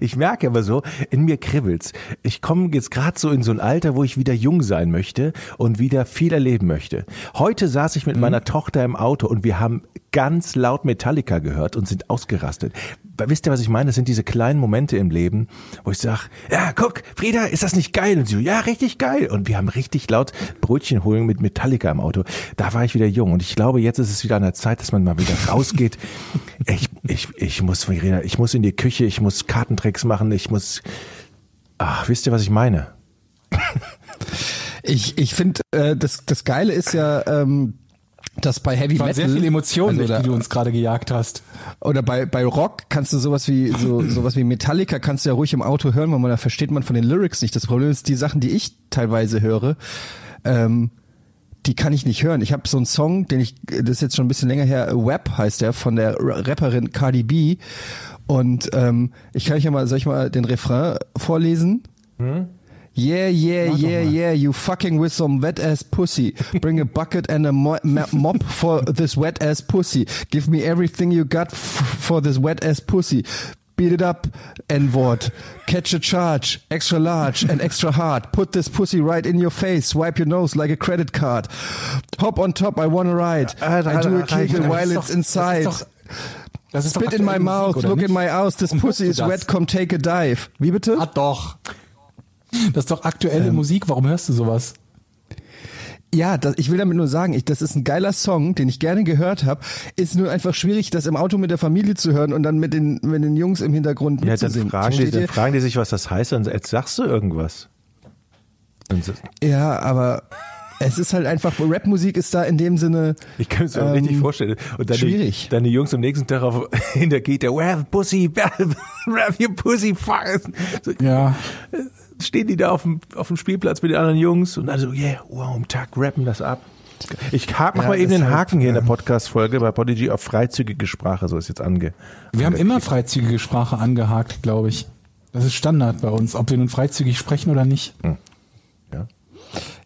Ich merke aber so, in mir kribbelt's. Ich komme jetzt gerade so in so ein Alter, wo ich wieder jung sein möchte und wieder viel erleben möchte. Heute saß ich mit meiner Tochter im Auto und wir haben ganz laut Metallica gehört und sind ausgerastet. Wisst ihr, was ich meine? Das sind diese kleinen Momente im Leben, wo ich sag, ja, guck, Frieda, ist das nicht geil? Und sie so, ja, richtig geil. Und wir haben richtig laut Brötchen holen mit Metallica im Auto. Da war ich wieder jung und ich glaube, jetzt ist es wieder an der Zeit, dass man mal wieder rausgeht. Ich, ich, ich muss, Verena, ich muss in die Küche, ich muss Kartentricks machen, ich muss, ach, wisst ihr, was ich meine? Ich, ich finde, äh, das, das Geile ist ja, ähm, dass bei Heavy Metal sehr viele Emotionen, also, die du oder, uns gerade gejagt hast. oder bei, bei Rock kannst du sowas wie so sowas wie Metallica kannst du ja ruhig im Auto hören, weil man da versteht man von den Lyrics nicht. Das Problem ist, die Sachen, die ich teilweise höre, ähm, die kann ich nicht hören. Ich habe so einen Song, den ich, das ist jetzt schon ein bisschen länger her, Web heißt der, von der Ra- Rapperin Cardi B. Und ähm, ich kann euch ja mal, soll ich mal den Refrain vorlesen? Yeah, yeah, yeah, yeah, you fucking with some wet ass pussy. Bring a bucket and a mo mop for this wet ass pussy. Give me everything you got f for this wet ass pussy. Beat it up, N-Wort. Catch a charge, extra large and extra hard. Put this pussy right in your face. Swipe your nose like a credit card. Hop on top, I wanna ride. I do a kegel while it's inside. Das ist doch, das ist doch Spit in my mouth, look in my eyes. This pussy is wet, come take a dive. Wie bitte? Ah, doch. Das ist doch aktuelle Ähm. Musik. Warum hörst du sowas? Ja, das, ich will damit nur sagen, ich, das ist ein geiler Song, den ich gerne gehört habe. Ist nur einfach schwierig, das im Auto mit der Familie zu hören und dann mit den, mit den Jungs im Hintergrund Ja, dann fragen, die, dann fragen die sich, was das heißt, und jetzt sagst du irgendwas. Und so- Ja, aber es ist halt einfach, Rapmusik ist da in dem Sinne. Ich kann es mir Ähm, richtig vorstellen. Und dann schwierig. Die, dann die Jungs am nächsten Tag auf, in der Kita, where pussy, where your pussy, fuck. So, Ja. Stehen die da auf dem, auf dem Spielplatz mit den anderen Jungs und also, yeah, wow, am Tag rappen das ab. Ich hak, mach Ja, mal eben den halt, Haken hier in der Podcast-Folge bei Podigy auf freizügige Sprache, so ist jetzt ange. Wir haben immer freizügige Sprache angehakt, glaube ich. Das ist Standard bei uns, ob wir nun freizügig sprechen oder nicht. Ja.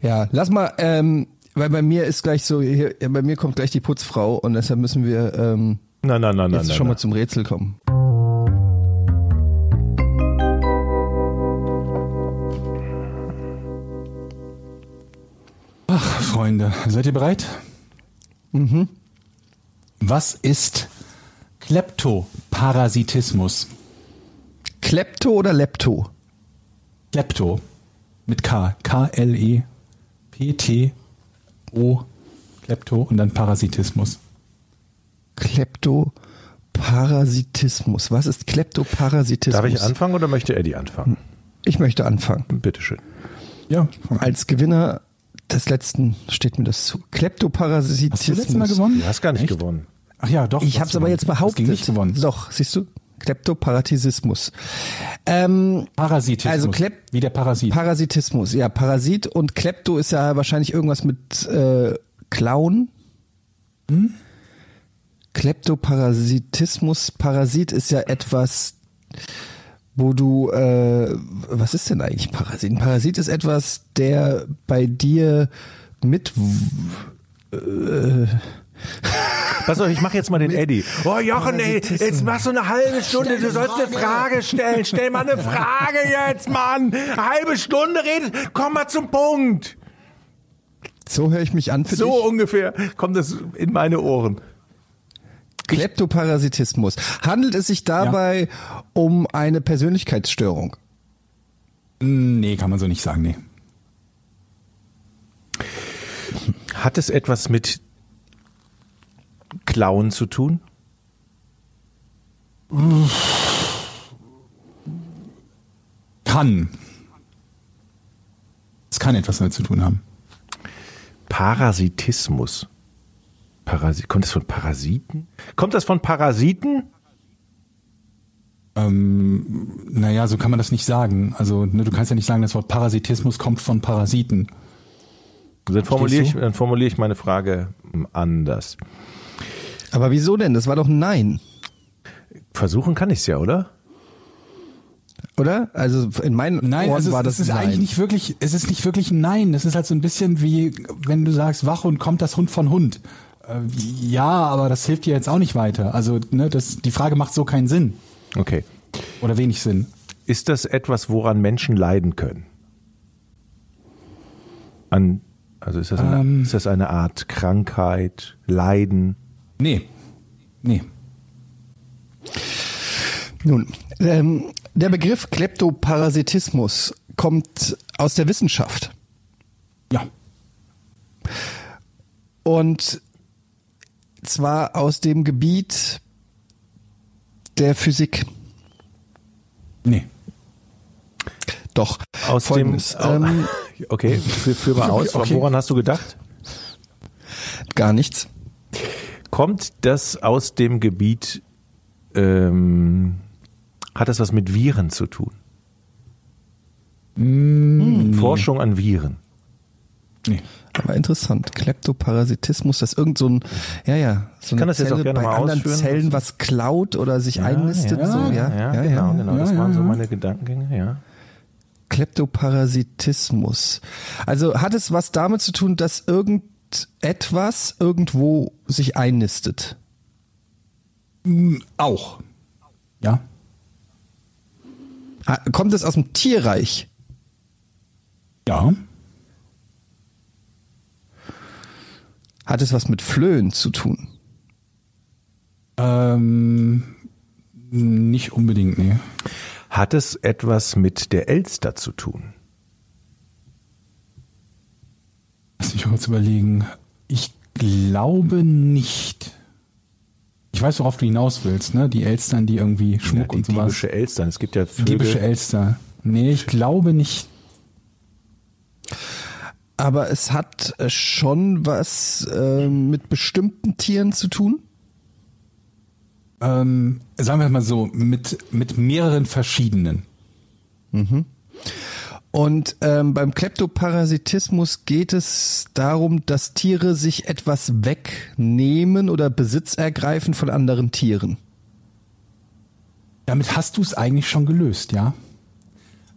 Ja, lass mal, ähm, weil bei mir ist gleich so, hier, ja, bei mir kommt gleich die Putzfrau und deshalb müssen wir ähm, Nein, nein, nein, nein. jetzt nein, schon nein. mal zum Rätsel kommen. Freunde, seid ihr bereit? Mhm. Was ist Kleptoparasitismus? Klepto oder Lepto? Klepto mit K. K-L-E-P-T-O. Klepto und dann Parasitismus. Kleptoparasitismus. Was ist Kleptoparasitismus? Darf ich anfangen oder möchte Eddie anfangen? Ich möchte anfangen. Bitteschön. Ja. Als Gewinner des letzten steht mir das zu. Hast du Kleptoparasitismus. letztes Mal gewonnen? Du hast gar nicht Echt? gewonnen. Ach ja, doch. Ich habe es aber jetzt Du hast behauptet. mich gewonnen. Doch, siehst du? Kleptoparasitismus. Ähm, Parasitismus. Also Klep- Wie der Parasit. Parasitismus, ja, Parasit und Klepto ist ja wahrscheinlich irgendwas mit äh, Klauen. Hm? Kleptoparasitismus, Parasit ist ja etwas, wo du, äh, was ist denn eigentlich Parasit? Ein Parasit ist etwas, der bei dir mit, Pass auf, ich mache jetzt mal den Eddie. Oh Jochen, ey, jetzt machst du eine halbe Stunde, du sollst eine Frage stellen. Stell mal eine Frage jetzt, Mann. Eine halbe Stunde redet, komm mal zum Punkt. so höre ich mich an für So dich. ungefähr kommt das in meine Ohren. Kleptoparasitismus. Handelt es sich dabei um eine Persönlichkeitsstörung? Nee, kann man so nicht sagen, nee. Hat es etwas mit Klauen zu tun? Kann. Es kann etwas damit zu tun haben. Parasitismus. Parasi kommt das von Parasiten? Kommt das von Parasiten? Ähm, naja, so kann man das nicht sagen. Also, ne, du kannst ja nicht sagen, das Wort Parasitismus kommt von Parasiten. Dann formuliere ich, dann formuliere ich meine Frage anders. Aber wieso denn? Das war doch ein Nein, Versuchen kann ich es ja, oder? oder? Also in meinen Nein, Ohren also war es, das es ist ein Nein. eigentlich nicht wirklich, es ist nicht wirklich ein Nein. Das ist halt so ein bisschen wie, wenn du sagst, Wachhund kommt das Hund von Hund. Äh, ja, aber das hilft dir jetzt auch nicht weiter. Also, ne, das, die Frage macht so keinen Sinn. Okay. Oder wenig Sinn. Ist das etwas, woran Menschen leiden können? An, also ist das, eine, Ähm. ist das eine Art Krankheit, Leiden? Nee. Nee. Nun, ähm, der Begriff Kleptoparasitismus kommt aus der Wissenschaft Ja. und zwar aus dem Gebiet der Physik. Nee. Doch. Aus Folgendes, dem. ähm, okay, führ, führ mal aus. Okay. Woran hast du gedacht? gar nichts. Kommt das aus dem Gebiet, ähm, hat das was mit Viren zu tun? Mm, Forschung an Viren. Nee. Aber interessant. Kleptoparasitismus, dass irgend so ein, ja, ja, so kann eine das jetzt auch Zelle gerne bei mal anderen ausführen. Zellen was klaut oder sich einnistet. ja, so, ja, ja, ja, genau, ja. genau. das Ja, waren ja, so ja. meine Gedankengänge, ja. Kleptoparasitismus. Also hat es was damit zu tun, dass irgendetwas irgendwo sich einnistet? Auch. Ja. Ha- Kommt es aus dem Tierreich? Ja. Hat es was mit Flöhen zu tun? Ähm, nicht unbedingt, nee. Hat es etwas mit der Elster zu tun? Lass mich kurz überlegen. Ich glaube nicht. Ich weiß, worauf du hinaus willst, ne? Die Elstern, die irgendwie Schmuck die und sowas. diebische Elstern. Es gibt ja Vögel. Diebische Elster. Nee, ich glaube nicht. Aber es hat äh, schon was äh, mit bestimmten Tieren zu tun? Ähm, sagen wir mal so, mit, mit mehreren verschiedenen. Und ähm, beim Kleptoparasitismus geht es darum, dass Tiere sich etwas wegnehmen oder Besitz ergreifen von anderen Tieren. Damit hast du es eigentlich schon gelöst, ja?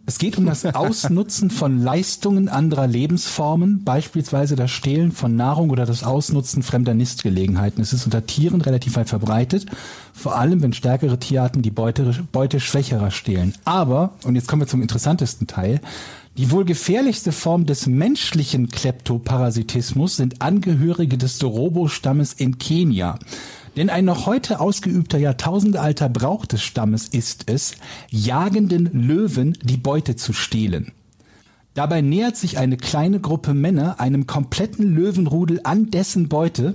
Es geht um das Ausnutzen von Leistungen anderer Lebensformen, beispielsweise das Stehlen von Nahrung oder das Ausnutzen fremder Nistgelegenheiten. Es ist unter Tieren relativ weit verbreitet, vor allem wenn stärkere Tierarten die Beute, Beute schwächerer stehlen. Aber, und jetzt kommen wir zum interessantesten Teil, Die wohl gefährlichste Form des menschlichen Kleptoparasitismus sind Angehörige des Dorobo-Stammes in Kenia. Denn ein noch heute ausgeübter jahrtausendealter Brauch des Stammes ist es, jagenden Löwen die Beute zu stehlen. Dabei nähert sich eine kleine Gruppe Männer einem kompletten Löwenrudel an dessen Beute.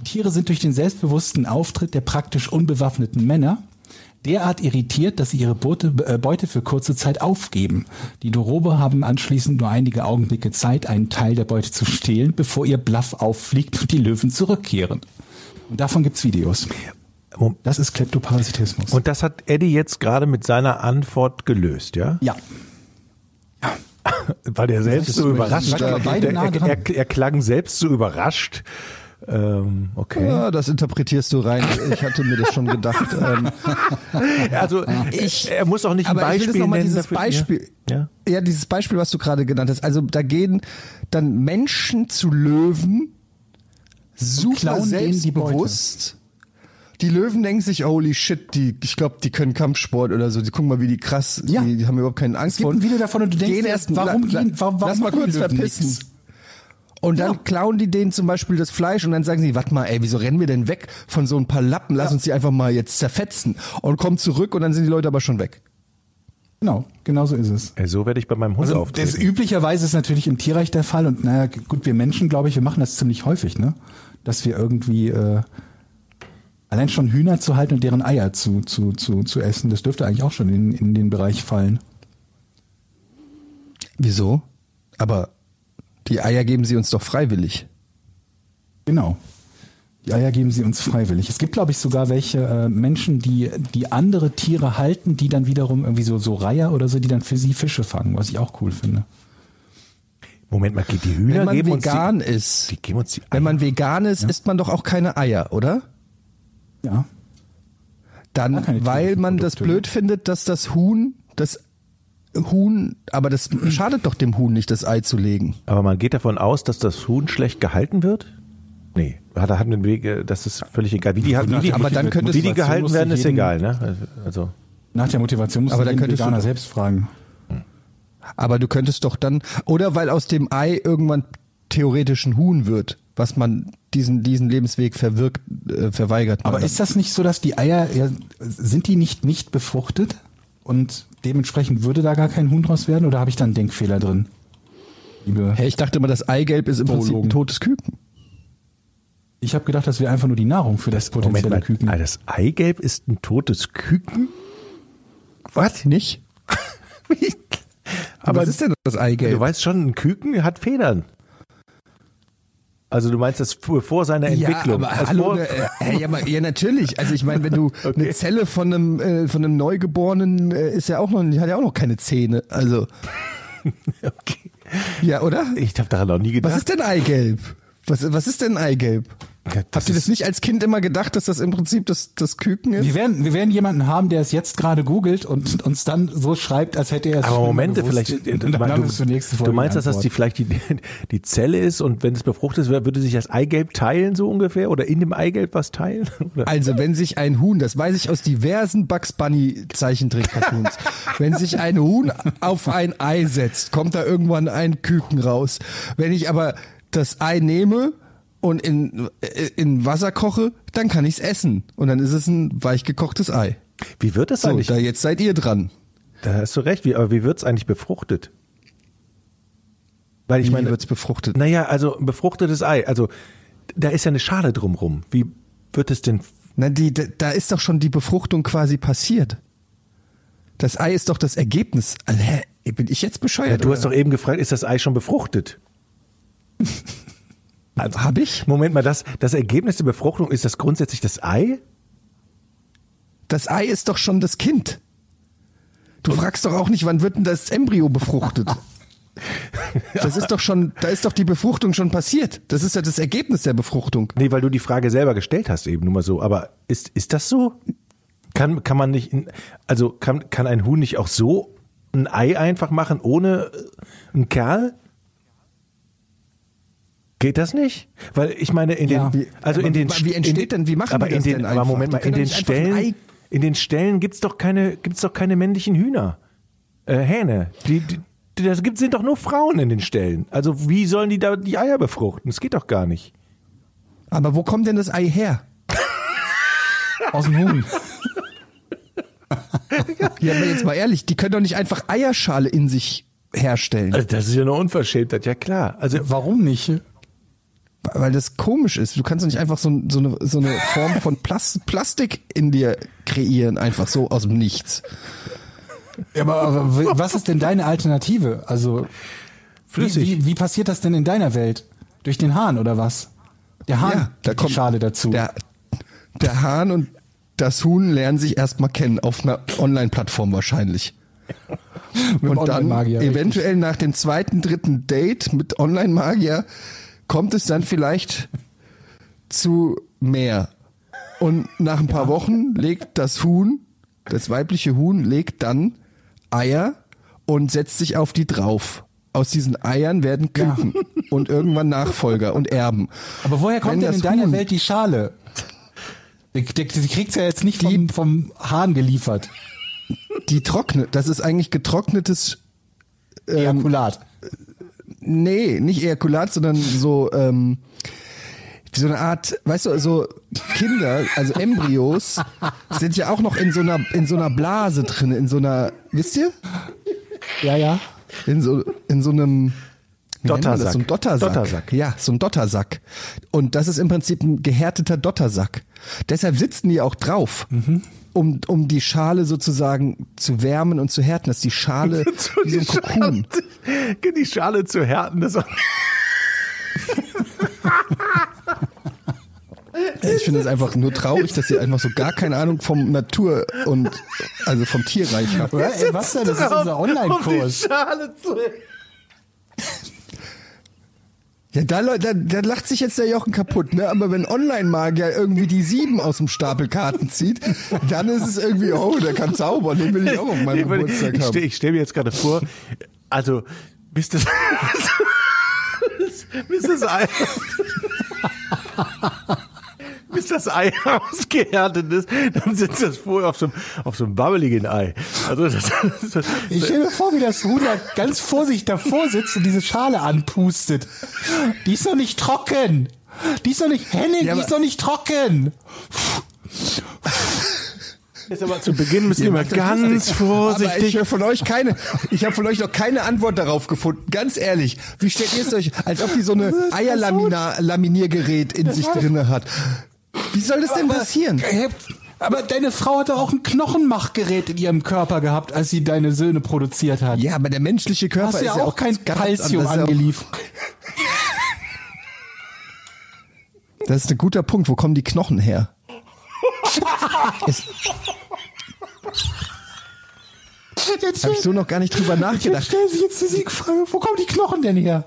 Die Tiere sind durch den selbstbewussten Auftritt der praktisch unbewaffneten Männer derart irritiert, dass sie ihre Beute, äh, Beute für kurze Zeit aufgeben. Die Dorobe haben anschließend nur einige Augenblicke Zeit, einen Teil der Beute zu stehlen, bevor ihr Bluff auffliegt und die Löwen zurückkehren. Und davon gibt's Videos. Das ist Kleptoparasitismus. Und das hat Eddie jetzt gerade mit seiner Antwort gelöst, ja? ja. Weil er selbst so überrascht beide er, er, er, er klang selbst so überrascht. Ähm, okay. Ja, das interpretierst du rein. Ich hatte mir das schon gedacht. Ähm, Also Ich- er muss auch nicht ein aber ich will Beispiel nennen. dieses dafür. Beispiel. Ja. Ja, dieses Beispiel, was du gerade genannt hast. Also da gehen dann Menschen zu Löwen super klauen denen die selbstbewusst. Die Löwen denken sich, holy shit, die, ich glaube, die können Kampfsport oder so. Die gucken mal, wie die krass, Ja. die, die haben überhaupt keine Angst Es gibt vor. ein Video davon und du denkst gehen erst, warum la- gehen- warum- warum lass mal kurz die Löwen verpissen. nichts? Und dann Ja. klauen die denen zum Beispiel das Fleisch und dann sagen sie, warte mal, ey, wieso rennen wir denn weg von so ein paar Lappen? Lass uns die einfach mal jetzt zerfetzen. Und kommen zurück und dann sind die Leute aber schon weg. Genau, genau so ist es. Ey, So werde ich bei meinem Hund Also auftreten. das üblicherweise ist natürlich im Tierreich der Fall und naja, gut, wir Menschen, glaube ich, wir machen das ziemlich häufig, ne? Dass wir irgendwie äh, allein schon Hühner zu halten und deren Eier zu, zu, zu, zu essen, das dürfte eigentlich auch schon in, in den Bereich fallen. Wieso? Aber die Eier geben sie uns doch freiwillig. Genau. Die Eier geben sie uns freiwillig. Es gibt, glaube ich, sogar welche äh, Menschen, die, die andere Tiere halten, die dann wiederum irgendwie so, so Reiher oder so, die dann für sie Fische fangen, was ich auch cool finde. Moment mal, die Hühner Wenn man geben vegan uns die, ist, die geben uns die wenn man vegan ist, isst man doch auch keine Eier, oder? Ja. Dann, weil man das blöd findet, dass das Huhn, das Huhn, aber das schadet doch dem Huhn nicht, das Ei zu legen. Aber man geht davon aus, dass das Huhn schlecht gehalten wird? Nee, hat er hat einen Weg, das ist völlig egal. Wie die, wie die, Aber dann könnte wie es- die gehalten werden, ist jeden- egal, ne? Also, Nach der Motivation muss Aber man dann den könntest du Veganer selbst fragen. Aber du könntest doch dann, oder weil aus dem Ei irgendwann theoretisch ein Huhn wird, was man diesen, diesen Lebensweg verwirkt, äh, verweigert. Aber dann. ist das nicht so, dass die Eier, ja, sind die nicht nicht befruchtet? Und dementsprechend würde da gar kein Huhn draus werden? Oder habe ich da einen Denkfehler drin? Liebe, Hey, ich dachte immer, das Eigelb ist im Prinzip ein totes Küken. ich habe gedacht, das wäre einfach nur die Nahrung für das Moment potenzielle mal, Küken. ah, das Eigelb ist ein totes Küken? Was? Nicht? Aber was ist denn das Eigelb? Du weißt schon, ein Küken hat Federn. Also du meinst das vor seiner Entwicklung. Ja, aber hallo, ne, äh, ja, aber, ja, natürlich. Also ich meine, wenn du eine Zelle von einem äh, von einem Neugeborenen äh, ist ja auch noch, hat ja auch noch keine Zähne. Also okay. ja, oder? Ich habe daran noch nie gedacht. Was ist denn Eigelb? Was, was ist denn Eigelb? Ja, das Habt ihr das ist- nicht als Kind immer gedacht, dass das im Prinzip das, das Küken ist? Wir werden, wir werden jemanden haben, der es jetzt gerade googelt und uns dann so schreibt, als hätte er es Aber Momente, gewusst. vielleicht, nächste du, Folge du meinst, dass das die, vielleicht die, die Zelle ist und wenn es befruchtet wird, würde sich das Eigelb teilen so ungefähr oder in dem Eigelb was teilen? Oder? Also, wenn sich ein Huhn, das weiß ich aus diversen Bugs Bunny Zeichentrick-Cartoons, wenn sich ein Huhn auf ein Ei setzt, kommt da irgendwann ein Küken raus. Wenn ich aber das Ei nehme und in, äh, in Wasser koche, dann kann ich's essen. Und dann ist es ein weich gekochtes Ei. Wie wird das So, eigentlich? da jetzt seid ihr dran. Da hast du recht, wie, aber wie wird's eigentlich befruchtet? Weil ich Wie meine, wird's befruchtet? Naja, also ein befruchtetes Ei, also da ist ja eine Schale drumrum. Wie wird es denn? Na, die, da da ist doch schon die Befruchtung quasi passiert. Das Ei ist doch das Ergebnis. Also, hä? Bin ich jetzt bescheuert? Ja, du hast oder? doch eben gefragt, ist das Ei schon befruchtet? Also, hab ich? Moment mal, das, das Ergebnis der Befruchtung, ist das grundsätzlich das Ei? Das Ei ist doch schon das Kind. Du fragst doch auch nicht, wann wird denn das Embryo befruchtet? Das ist doch schon, da ist doch die Befruchtung schon passiert. Das ist ja das Ergebnis der Befruchtung. Nee, weil du die Frage selber gestellt hast eben nur mal so. Aber ist, ist das so? Kann, kann man nicht, also kann, kann ein Huhn nicht auch so ein Ei einfach machen ohne äh, einen Kerl? Geht das nicht? Weil ich meine, in den, Ja. Wie- also aber in den, wie- entsteht in, denn- wie machen aber die das in den, denn aber einfach? Moment mal, in den Stellen, in den Stellen gibt's doch keine, gibt's doch keine männlichen Hühner, äh, Hähne. Die, die, Da gibt, sind doch nur Frauen in den Ställen. Also wie sollen die da die Eier befruchten? Das geht doch gar nicht. Aber wo kommt denn das Ei her? Aus dem Huhn. Ja, aber jetzt mal ehrlich, die können doch nicht einfach Eierschale in sich herstellen, Also das ist ja eine Unverschämtheit, ja klar. Also Warum nicht? Weil das komisch ist. Du kannst doch nicht einfach so, so, eine, so eine Form von Plas Plastik in dir kreieren, einfach so aus dem Nichts. Ja, aber, aber was ist denn deine Alternative? Also Flüssig. Wie, wie, wie passiert das denn in deiner Welt? Durch den Hahn oder was? Der Hahn Ja, da kommt die Schale dazu. Der, der Hahn und das Huhn lernen sich erstmal kennen, auf einer Online-Plattform wahrscheinlich. Und dann eventuell nach dem zweiten, dritten Date mit Online-Magier kommt es dann vielleicht zu mehr. Und nach ein paar Wochen legt das Huhn, das weibliche Huhn, legt dann Eier und setzt sich auf die drauf. Aus diesen Eiern werden Küken und irgendwann Nachfolger und Erben. Aber woher kommt Wenn denn in deiner Huhn- Welt die Schale? Die, die, die kriegt's ja jetzt nicht vom, vom Hahn geliefert. Die trocknet, das ist eigentlich getrocknetes Ähm, Ejakulat. Nee, nicht Ejakulat, sondern so, ähm, so eine Art, weißt du, so Kinder, also Embryos, sind ja auch noch in so einer, in so einer Blase drin, in so einer, wisst ihr? Ja, ja. In so, in so einem? Dottersack. So ein Dottersack. Dottersack. Ja, so ein Dottersack. Und das ist im Prinzip ein gehärteter Dottersack. Deshalb sitzen die auch drauf. Um, um die Schale sozusagen zu wärmen und zu härten, dass die Schale wie so ein Kokon. Die Schale zu härten, das Ich finde es einfach nur traurig, dass ihr einfach so gar keine Ahnung vom Natur und also vom Tierreich habt. Ey, was denn? Das ist unser Online-Kurs. Schale zu Ja, da, da, da lacht sich jetzt der Jochen kaputt, ne? Aber wenn Online-Magier irgendwie die sieben aus dem Stapel Karten zieht, dann ist es irgendwie, oh, der kann zaubern, den will ich auch auf meinem Geburtstag ich haben. stell- ich stelle mir jetzt gerade vor, also bis das bis das Ei bis das Ei ausgehärtet ist, dann sitzt das vorher auf so einem, auf so einem babbeligen Ei. Also das, das, Ich stell mir vor, wie das Huhn da ganz vorsichtig davor sitzt und diese Schale anpustet. Die ist doch nicht trocken. Die ist doch nicht, Henning, Ja, die ist doch nicht trocken. Jetzt aber zu Beginn müssen wir mal das ganz lustig. Aber ich vorsichtig. höre von euch keine, ich habe von euch noch keine Antwort darauf gefunden. Ganz ehrlich, wie stellt ihr es euch, als ob die so eine Eierlaminiergerät in sich drinne hat? Wie soll das denn passieren? Aber deine Frau hatte auch ein Knochenmachgerät in ihrem Körper gehabt, als sie deine Söhne produziert hat. Ja, aber der menschliche Körper Hast ist ja auch kein ganz Calcium anders. Das ist ja auch- angeliefert. Das ist ein guter Punkt. Wo kommen die Knochen her? Jetzt, Habe ich so noch gar nicht drüber jetzt nachgedacht. stellt sich jetzt die Siegfrage, wo kommen die Knochen denn her?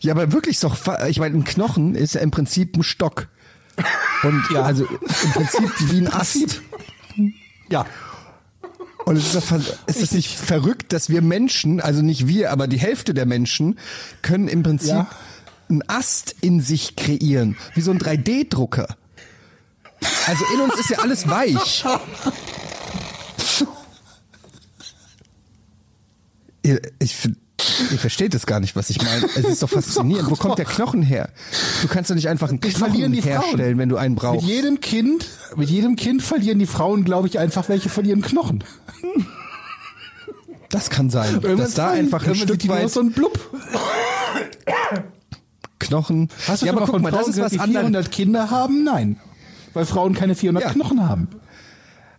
Ja, aber wirklich doch, ich meine, ein Knochen ist ja im Prinzip ein Stock. Und ja, also im Prinzip wie ein Ast. Ja. Und es ist, ver- ist das nicht verrückt, dass wir Menschen, also nicht wir, aber die Hälfte der Menschen, können im Prinzip Ja. einen Ast in sich kreieren, wie so ein 3D-Drucker. Also in uns ist ja alles weich. Ich, find- ihr versteht es gar nicht, was ich meine. Es ist doch faszinierend. Wo kommt der Knochen her? Du kannst doch nicht einfach einen Wir verlieren Knochen die Frauen. herstellen, wenn du einen Mit brauchst. jedem Kind, mit jedem Kind verlieren die Frauen, glaube ich, einfach welche von ihren Knochen. Das kann sein, Irgendwann dass da einfach ein Stück weit so ein Blub. Knochen. Hast du ja, aber guck mal, das Frauen ist was anderes. 400 Kinder haben? Nein. Weil Frauen keine 400 Ja. Knochen haben.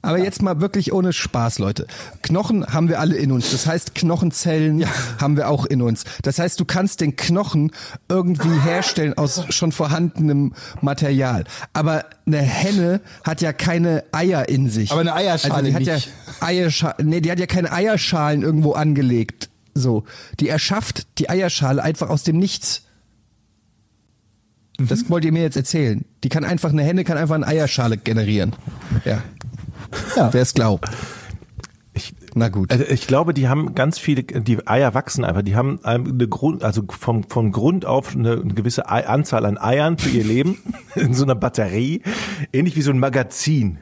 Aber jetzt mal wirklich ohne Spaß, Leute. Knochen haben wir alle in uns. Das heißt, Knochenzellen haben wir auch in uns. Das heißt, du kannst den Knochen irgendwie herstellen aus schon vorhandenem Material. Aber eine Henne hat ja keine Eier in sich. Aber eine Eierschale also die hat nicht. ja Eierschalen, nee, die hat ja keine Eierschalen irgendwo angelegt. So, die erschafft die Eierschale einfach aus dem Nichts. Mhm. Das wollt ihr mir jetzt erzählen. Die kann einfach, eine Henne kann einfach eine Eierschale generieren. Ja. Ja. Wer es glaubt. Ich, Na gut. Also ich glaube, die haben ganz viele, die Eier wachsen einfach, die haben eine Grund, also vom, vom Grund auf eine, gewisse Anzahl an Eiern für ihr Leben in so einer Batterie, ähnlich wie so ein Magazin.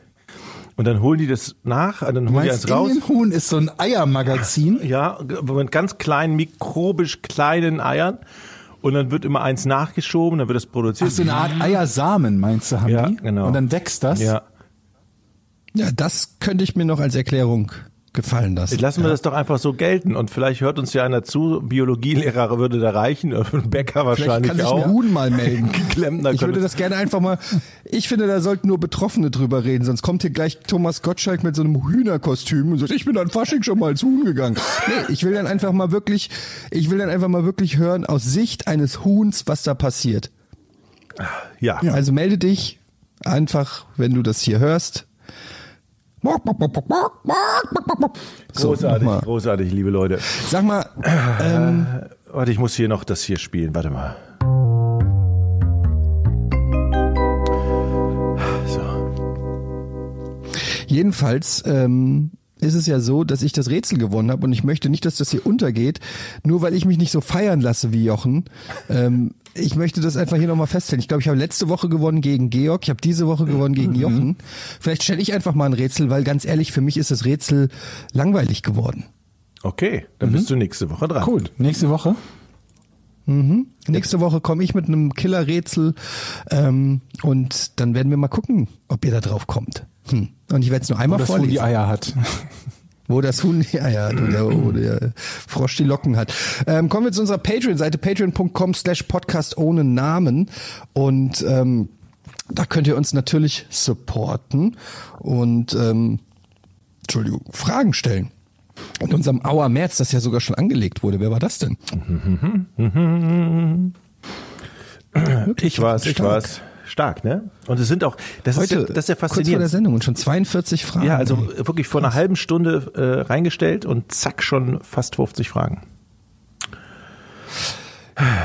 Und dann holen die das nach, und dann holen die meinst, eins raus. in Huhn ist so ein Eiermagazin. Ja, mit ganz kleinen, mikrobisch kleinen Eiern. Und dann wird immer eins nachgeschoben, dann wird das produziert. Ach, so eine Art Eiersamen, meinst du, haben Ja, die? genau. Und dann wächst das? Ja. Ja, das könnte ich mir noch als Erklärung gefallen lassen. Lassen wir das doch einfach so gelten. Und vielleicht hört uns ja einer zu. Biologielehrer würde da reichen. Bäcker Vielleicht wahrscheinlich kann sich auch. ein Huhn mal melden. Klempner Ich würde das gerne einfach mal. Ich finde, da sollten nur Betroffene drüber reden, sonst kommt hier gleich Thomas Gottschalk mit so einem Hühnerkostüm und sagt, ich bin an Fasching schon mal als Huhn gegangen. Nee, ich will dann einfach mal wirklich, ich will dann einfach mal wirklich hören aus Sicht eines Huhns, was da passiert. ja. Also melde dich einfach, wenn du das hier hörst. So, Großartig, großartig, liebe Leute. Sag mal, ähm, Warte, ich muss hier noch das hier spielen. Warte mal. So. Jedenfalls ähm, ist es ja so, dass ich das Rätsel gewonnen habe und ich möchte nicht, dass das hier untergeht, nur weil ich mich nicht so feiern lasse wie Jochen. Ähm, ich möchte das einfach hier nochmal feststellen. Ich glaube, ich habe letzte Woche gewonnen gegen Georg, ich habe diese Woche gewonnen gegen Jochen. Vielleicht stelle ich einfach mal ein Rätsel, weil ganz ehrlich, für mich ist das Rätsel langweilig geworden. Okay, dann bist du nächste Woche dran. Gut, nächste Woche. Nächste Woche komme ich mit einem Killer-Rätsel ähm, und dann werden wir mal gucken, ob ihr da drauf kommt. Hm. Und ich werde es nur einmal Das Huhn vorlesen. die Eier hat. Wo das Huhn die Eier hat oder wo der Frosch die Locken hat. Ähm, kommen wir zu unserer Patreon-Seite, patreon.com slash podcast ohne Namen. Und ähm, da könnt ihr uns natürlich supporten und ähm, Entschuldigung, Fragen stellen. In unserem Auer März, das ja sogar schon angelegt wurde. Wer war das denn? Ich war's, ich war's. Stark, ne? Und es sind auch, das Heute, ist ja, das ist ja kurz vor der faszinierend. Sendung und schon 42 Fragen. Ja, also ey. wirklich vor einer halben Stunde äh, reingestellt und zack schon fast 50 Fragen.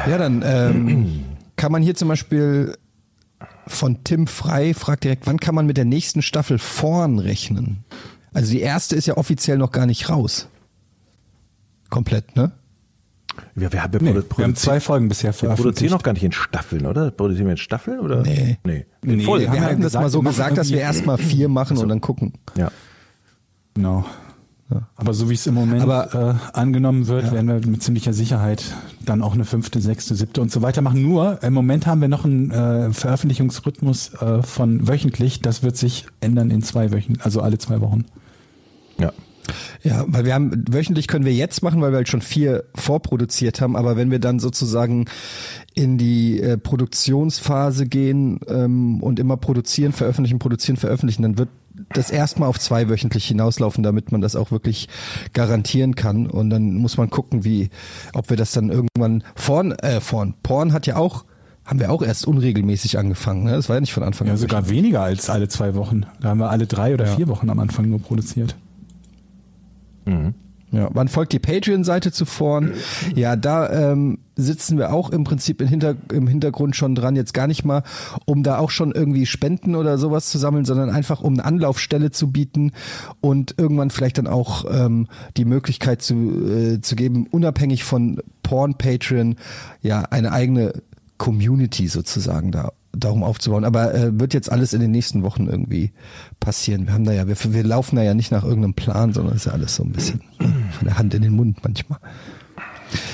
Ja, dann ähm, kann man hier zum Beispiel von Tim Frei fragt direkt, wann kann man mit der nächsten Staffel vorn rechnen? Also die erste ist ja offiziell noch gar nicht raus. Komplett, ne? Wir, wir, haben, wir, Nee, wir haben zwei Folgen bisher wir produzieren veröffentlicht. noch gar nicht in Staffeln, oder? Produzieren wir in Staffeln oder? Nee. Nee. Nee, In Folgen. wir haben Wir ja hatten das mal so wir gesagt, dass wir erstmal vier machen und dann gucken. Ja. Genau. Aber so wie es im Moment Aber- äh, angenommen wird, werden wir mit ziemlicher Sicherheit dann auch eine fünfte, sechste, siebte und so weiter machen. Nur im Moment haben wir noch einen äh, Veröffentlichungsrhythmus äh, von wöchentlich. Das wird sich ändern in zwei Wochen, also alle zwei Wochen. Ja. Ja, weil wir haben, wöchentlich können wir jetzt machen, weil wir halt schon vier vorproduziert haben, aber wenn wir dann sozusagen in die äh, Produktionsphase gehen ähm, und immer produzieren, veröffentlichen, produzieren, veröffentlichen, dann wird das erstmal auf zwei wöchentlich hinauslaufen, damit man das auch wirklich garantieren kann. Und dann muss man gucken, wie, ob wir das dann irgendwann vorn, äh, vorn, Porn hat ja auch, haben wir auch erst unregelmäßig angefangen, ne? Das war ja nicht von Anfang Ja, an. sogar weniger als alle zwei Wochen. Da haben wir alle drei oder vier Wochen am Anfang nur produziert. Ja, wann folgt die Patreon-Seite zu vorn? Ja, da ähm, sitzen wir auch im Prinzip im, Hinter im Hintergrund schon dran, jetzt gar nicht mal, um da auch schon irgendwie Spenden oder sowas zu sammeln, sondern einfach um eine Anlaufstelle zu bieten und irgendwann vielleicht dann auch ähm, die Möglichkeit zu, äh, zu geben, unabhängig von Porn Patreon, ja, eine eigene Community sozusagen da darum aufzubauen. Aber äh, wird jetzt alles in den nächsten Wochen irgendwie passieren. Wir haben da ja, wir, wir laufen da ja nicht nach irgendeinem Plan, sondern es ist ja alles so ein bisschen von der Hand in den Mund manchmal.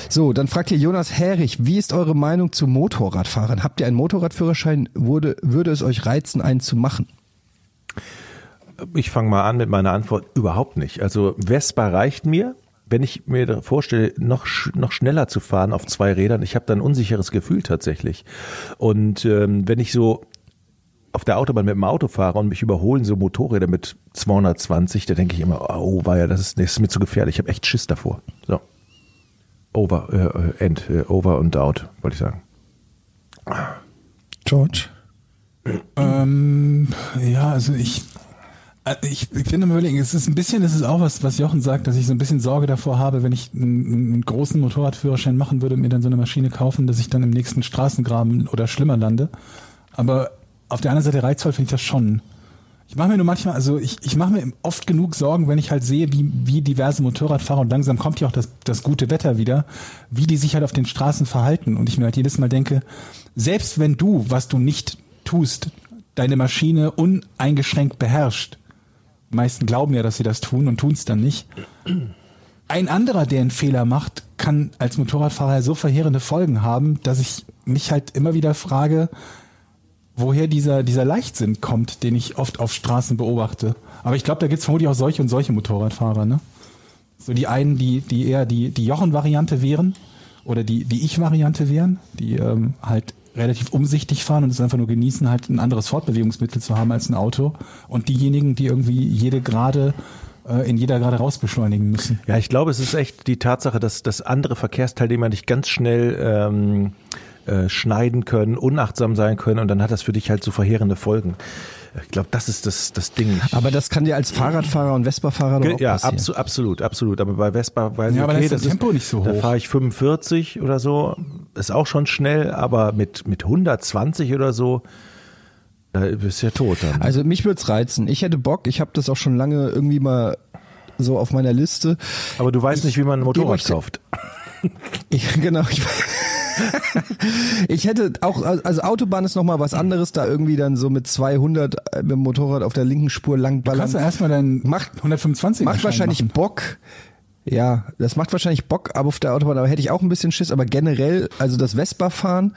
So, dann fragt hier Jonas Herrich, wie ist eure Meinung zu Motorradfahrern? Habt ihr einen Motorradführerschein? Würde, würde es euch reizen, einen zu machen? Ich fange mal an mit meiner Antwort. Überhaupt nicht. Also Vespa reicht mir. Wenn ich mir vorstelle, noch, noch schneller zu fahren auf zwei Rädern, ich habe da ein unsicheres Gefühl tatsächlich. Und ähm, wenn ich so auf der Autobahn mit dem Auto fahre und mich überholen so Motorräder mit 220, da denke ich immer, oh, war ja, das ist, das ist mir zu gefährlich. Ich habe echt Schiss davor. So. Over, äh, end, äh, over und out, wollte ich sagen. George? Ähm, ja, also ich, ich, ich finde mal überlegen, es ist ein bisschen, es ist auch was, was Jochen sagt, dass ich so ein bisschen Sorge davor habe, wenn ich einen, einen großen Motorradführerschein machen würde und mir dann so eine Maschine kaufen, dass ich dann im nächsten Straßengraben oder schlimmer lande. Aber auf der anderen Seite reizvoll finde ich das schon. Ich mache mir nur manchmal, also ich, ich mache mir oft genug Sorgen, wenn ich halt sehe, wie, wie diverse Motorradfahrer und langsam kommt ja auch das, das gute Wetter wieder, wie die sich halt auf den Straßen verhalten. Und ich mir halt jedes Mal denke, selbst wenn du, was du nicht tust, deine Maschine uneingeschränkt beherrscht, meisten glauben ja, dass sie das tun und tun es dann nicht. Ein anderer, der einen Fehler macht, kann als Motorradfahrer so verheerende Folgen haben, dass ich mich halt immer wieder frage, woher dieser, dieser Leichtsinn kommt, den ich oft auf Straßen beobachte. Aber ich glaube, da gibt es vermutlich auch solche und solche Motorradfahrer, ne? So die einen, die, die eher die, die Jochen-Variante wären oder die, die Ich-Variante wären, die ähm, halt relativ umsichtig fahren und es einfach nur genießen, halt ein anderes Fortbewegungsmittel zu haben als ein Auto. Und diejenigen, die irgendwie jede Gerade äh, in jeder Gerade raus beschleunigen müssen. Ja, ich glaube, es ist echt die Tatsache, dass, dass andere Verkehrsteilnehmer dich ganz schnell ähm, äh, schneiden können, unachtsam sein können und dann hat das für dich halt so verheerende Folgen. Ich glaube, das ist das, das Ding. Aber das kann dir als Fahrradfahrer und Vespa-Fahrer doch auch ja, passieren. abso absolut, absolut. Aber bei Vespa weiß ich, Ja, aber da okay, ist das das Tempo nicht so Da hoch. fahre ich 45 oder so, ist auch schon schnell, aber mit, mit 120 oder so, da bist du ja tot dann. Also mich würde es reizen. Ich hätte Bock, ich habe das auch schon lange irgendwie mal so auf meiner Liste. aber du weißt nicht, wie man ein Motorrad kauft. Ich, genau. Ich, ich hätte auch, also Autobahn ist nochmal was anderes, da irgendwie dann so mit 200 mit dem Motorrad auf der linken Spur lang ballern. Kannst du erstmal deinen Macht- 125 Macht wahrscheinlich machen. Bock. Ja, das macht wahrscheinlich Bock, aber auf der Autobahn, aber hätte ich auch ein bisschen Schiss, aber generell, also das Vespa-Fahren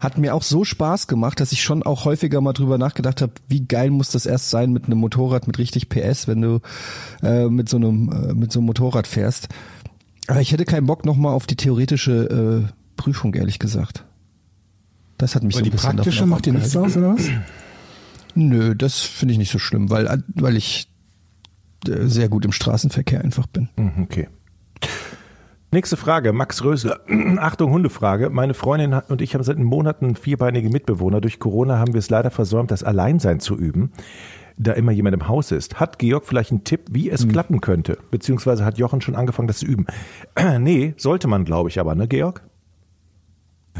hat mir auch so Spaß gemacht, dass ich schon auch häufiger mal drüber nachgedacht habe, wie geil muss das erst sein mit einem Motorrad mit richtig PS, wenn du äh, mit so einem äh, mit so einem Motorrad fährst. Aber ich hätte keinen Bock nochmal auf die theoretische äh, Prüfung, ehrlich gesagt. Das hat mich Aber so ein die bisschen praktische macht dir nichts aus, oder was? Nö, das finde ich nicht so schlimm, weil, weil ich äh, sehr gut im Straßenverkehr einfach bin. Mhm, Okay. Nächste Frage, Max Rösler. Achtung, Hundefrage. Meine Freundin und ich haben seit Monaten vierbeinige Mitbewohner. Durch Corona haben wir es leider versäumt, das Alleinsein zu üben, da immer jemand im Haus ist. Hat Georg vielleicht einen Tipp, wie es klappen könnte? Beziehungsweise hat Jochen schon angefangen, das zu üben? nee, sollte man, glaube ich aber, ne, Georg?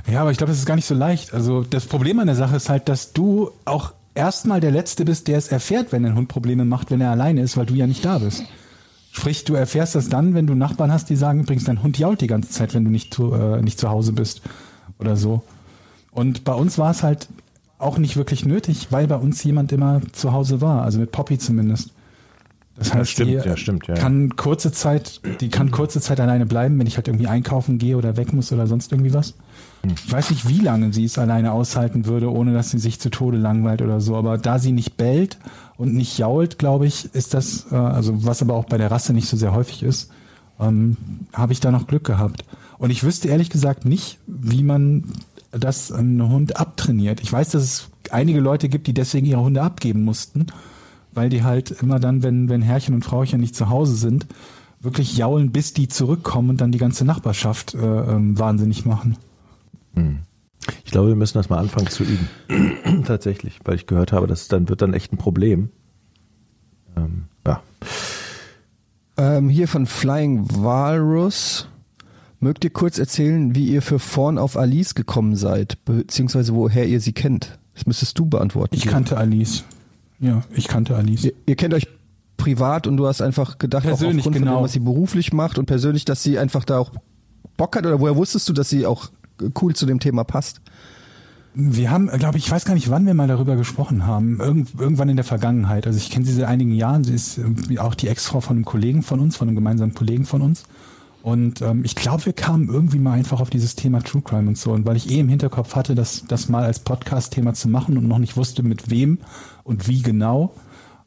Ja, aber ich glaube, das ist gar nicht so leicht. Also das Problem an der Sache ist halt, dass du auch erstmal der Letzte bist, der es erfährt, wenn ein Hund Probleme macht, wenn er alleine ist, weil du ja nicht da bist. Sprich, du erfährst das dann, wenn du Nachbarn hast, die sagen, übrigens, dein Hund jault die ganze Zeit, wenn du nicht zu, äh, nicht zu Hause bist oder so. Und bei uns war es halt auch nicht wirklich nötig, weil bei uns jemand immer zu Hause war, also mit Poppy zumindest. Das heißt, stimmt, die ja, stimmt, ja. kann kurze Zeit, die kann kurze Zeit alleine bleiben, wenn ich halt irgendwie einkaufen gehe oder weg muss oder sonst irgendwie was. Ich weiß nicht, wie lange sie es alleine aushalten würde, ohne dass sie sich zu Tode langweilt oder so. Aber da sie nicht bellt und nicht jault, glaube ich, ist das, äh, also was aber auch bei der Rasse nicht so sehr häufig ist, ähm, habe ich da noch Glück gehabt. Und ich wüsste ehrlich gesagt nicht, wie man das einem Hund abtrainiert. Ich weiß, dass es einige Leute gibt, die deswegen ihre Hunde abgeben mussten, weil die halt immer dann, wenn, wenn Herrchen und Frauchen nicht zu Hause sind, wirklich jaulen, bis die zurückkommen und dann die ganze Nachbarschaft äh, ähm, wahnsinnig machen. Ich glaube, wir müssen das mal anfangen zu üben. Tatsächlich, weil ich gehört habe, das dann wird dann echt ein Problem. Ähm, ja. Ähm, hier von Flying Walrus. Mögt ihr kurz erzählen, wie ihr für Vorn auf Alice gekommen seid, beziehungsweise woher ihr sie kennt? Das müsstest du beantworten. Ich kannte Alice. Ja, ich kannte Alice. Ihr, ihr kennt euch privat und du hast einfach gedacht, auch Persönlich, aufgrund von genau. dem, was sie beruflich macht und persönlich, dass sie einfach da auch Bock hat oder woher wusstest du, dass sie auch cool zu dem Thema passt? Wir haben, glaube ich, ich weiß gar nicht, wann wir mal darüber gesprochen haben. Irgend, irgendwann in der Vergangenheit. Also ich kenne sie seit einigen Jahren. Sie ist auch die Ex-Frau von einem Kollegen von uns, von einem gemeinsamen Kollegen von uns. Und ähm, ich glaube, wir kamen irgendwie mal einfach auf dieses Thema True Crime und so. Und weil ich eh im Hinterkopf hatte, das, das mal als Podcast-Thema zu machen und noch nicht wusste, mit wem und wie genau,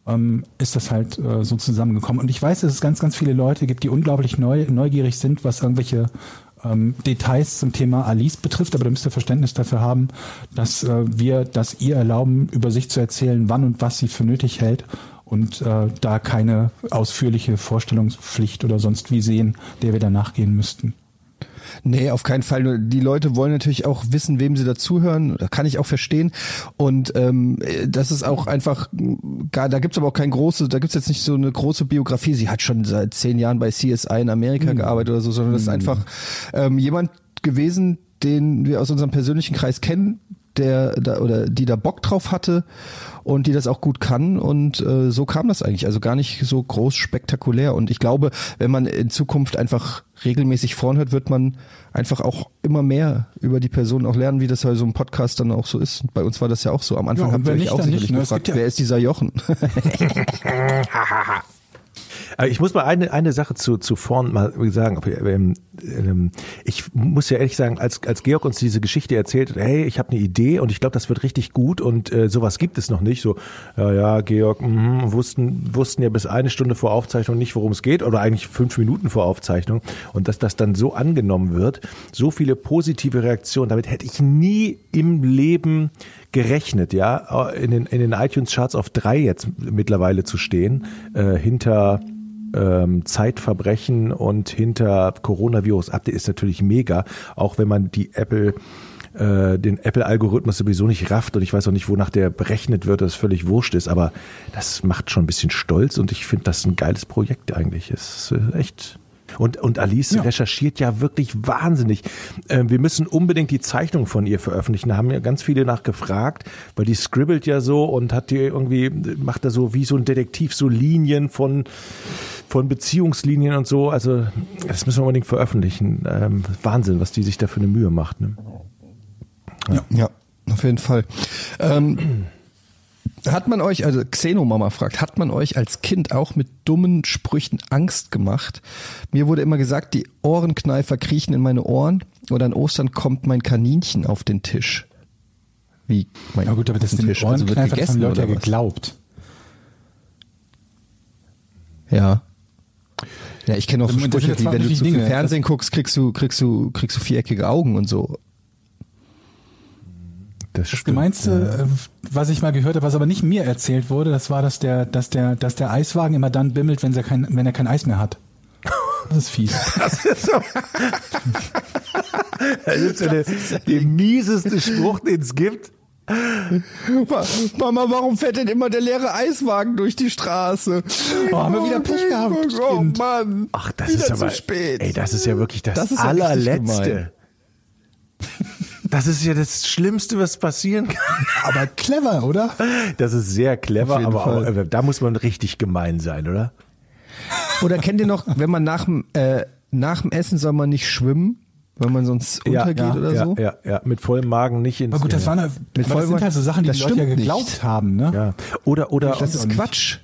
ähm, ist das halt äh, so zusammengekommen. Und ich weiß, dass es ganz, ganz viele Leute gibt, die unglaublich neu, neugierig sind, was irgendwelche ähm, Details zum Thema Alice betrifft, aber da müsst ihr Verständnis dafür haben, dass äh, wir das ihr erlauben, über sich zu erzählen, wann und was sie für nötig hält und äh, da keine ausführliche Vorstellungspflicht oder sonst wie sehen, der wir da nachgehen müssten. Nee, auf keinen Fall. Die Leute wollen natürlich auch wissen, wem sie dazuhören. Das kann ich auch verstehen. Und ähm, das ist auch einfach, gar, da gibt's aber auch kein große, da gibt's jetzt nicht so eine große Biografie. Sie hat schon seit zehn Jahren bei CSI in Amerika gearbeitet oder so, sondern das ist einfach ähm, jemand gewesen, den wir aus unserem persönlichen Kreis kennen, der da, oder die da Bock drauf hatte und die das auch gut kann und äh, so kam das eigentlich. Also gar nicht so groß spektakulär. Und ich glaube, wenn man in Zukunft einfach regelmäßig vorhört, wird man einfach auch immer mehr über die Person auch lernen, wie das bei so einem Podcast dann auch so ist. Und bei uns war das ja auch so. Am Anfang Ja, ihr wenn euch nicht, auch sicherlich nicht, ne? Gefragt, ja- wer ist dieser Jochen? Aber ich muss mal eine, eine Sache zu, zu vorn mal sagen. Ähm, ähm, Ich muss ja ehrlich sagen, als, als Georg uns diese Geschichte erzählt, hat, hey, ich habe eine Idee und ich glaube, das wird richtig gut und äh, sowas gibt es noch nicht. So, ja, ja, Georg, mh, wussten, wussten ja bis eine Stunde vor Aufzeichnung nicht, worum es geht oder eigentlich fünf Minuten vor Aufzeichnung und dass das dann so angenommen wird, so viele positive Reaktionen, damit hätte ich nie im Leben gerechnet, ja, in den, in den iTunes-Charts auf drei jetzt mittlerweile zu stehen, äh, hinter ähm, Zeitverbrechen und hinter Coronavirus-Update ist natürlich mega, auch wenn man die Apple äh, den Apple-Algorithmus sowieso nicht rafft und ich weiß auch nicht, wonach der berechnet wird, dass es völlig wurscht ist, aber das macht schon ein bisschen stolz und ich finde das ein geiles Projekt eigentlich. Es ist äh, echt und, und Alice recherchiert ja wirklich wahnsinnig. Ähm, wir müssen unbedingt die Zeichnung von ihr veröffentlichen. Da haben ja ganz viele nachgefragt, weil die scribbelt ja so und hat die irgendwie, macht da so wie so ein Detektiv so Linien von, von Beziehungslinien und so. Also das müssen wir unbedingt veröffentlichen. Ähm, Wahnsinn, was die sich da für eine Mühe macht. Ne? Ja, auf jeden Fall. Ähm, hat man euch, also Xenomama fragt, hat man euch als Kind auch mit dummen Sprüchen Angst gemacht? Mir wurde immer gesagt, die Ohrenkneifer kriechen in meine Ohren oder an Ostern kommt mein Kaninchen auf den Tisch. Wie? Mein Ja gut, aber das Tisch? Also wird haben gegessen die Leute oder was? geglaubt. Ja. Ja, ich kenne auch so Sprüche, wie wenn du zu viel. Fernsehen guckst, kriegst du, kriegst du, kriegst du viereckige Augen und so. Das, Das Gemeinste, äh, was ich mal gehört habe, was aber nicht mir erzählt wurde, das war, dass der, dass der, dass der Eiswagen immer dann bimmelt, wenn er kein, wenn er kein Eis mehr hat. Das ist fies. Das ist so. Das ist so der, der mieseste Spruch, den es gibt. Mama, warum fährt denn immer der leere Eiswagen durch die Straße? Oh, haben wir wieder Pech gehabt, Oh Kind. Mann. Ach, das wieder ist aber, zu spät. ey, das ist ja wirklich das, Das ist ja allerletzte. Das ist ja das Schlimmste, was passieren kann. Aber clever, oder? Das ist sehr clever, aber auch, äh, da muss man richtig gemein sein, oder? Oder kennt ihr noch, wenn man nach dem, äh, nach dem Essen soll man nicht schwimmen, wenn man sonst untergeht ja, oder ja, so? Ja, ja, mit vollem Magen nicht ins. Aber gut, das, ja, waren, aber das Vollmann- sind halt so Sachen, die das die Leute ja stimmt geglaubt nicht. haben, ne? ja. Oder oder Das ist. Quatsch.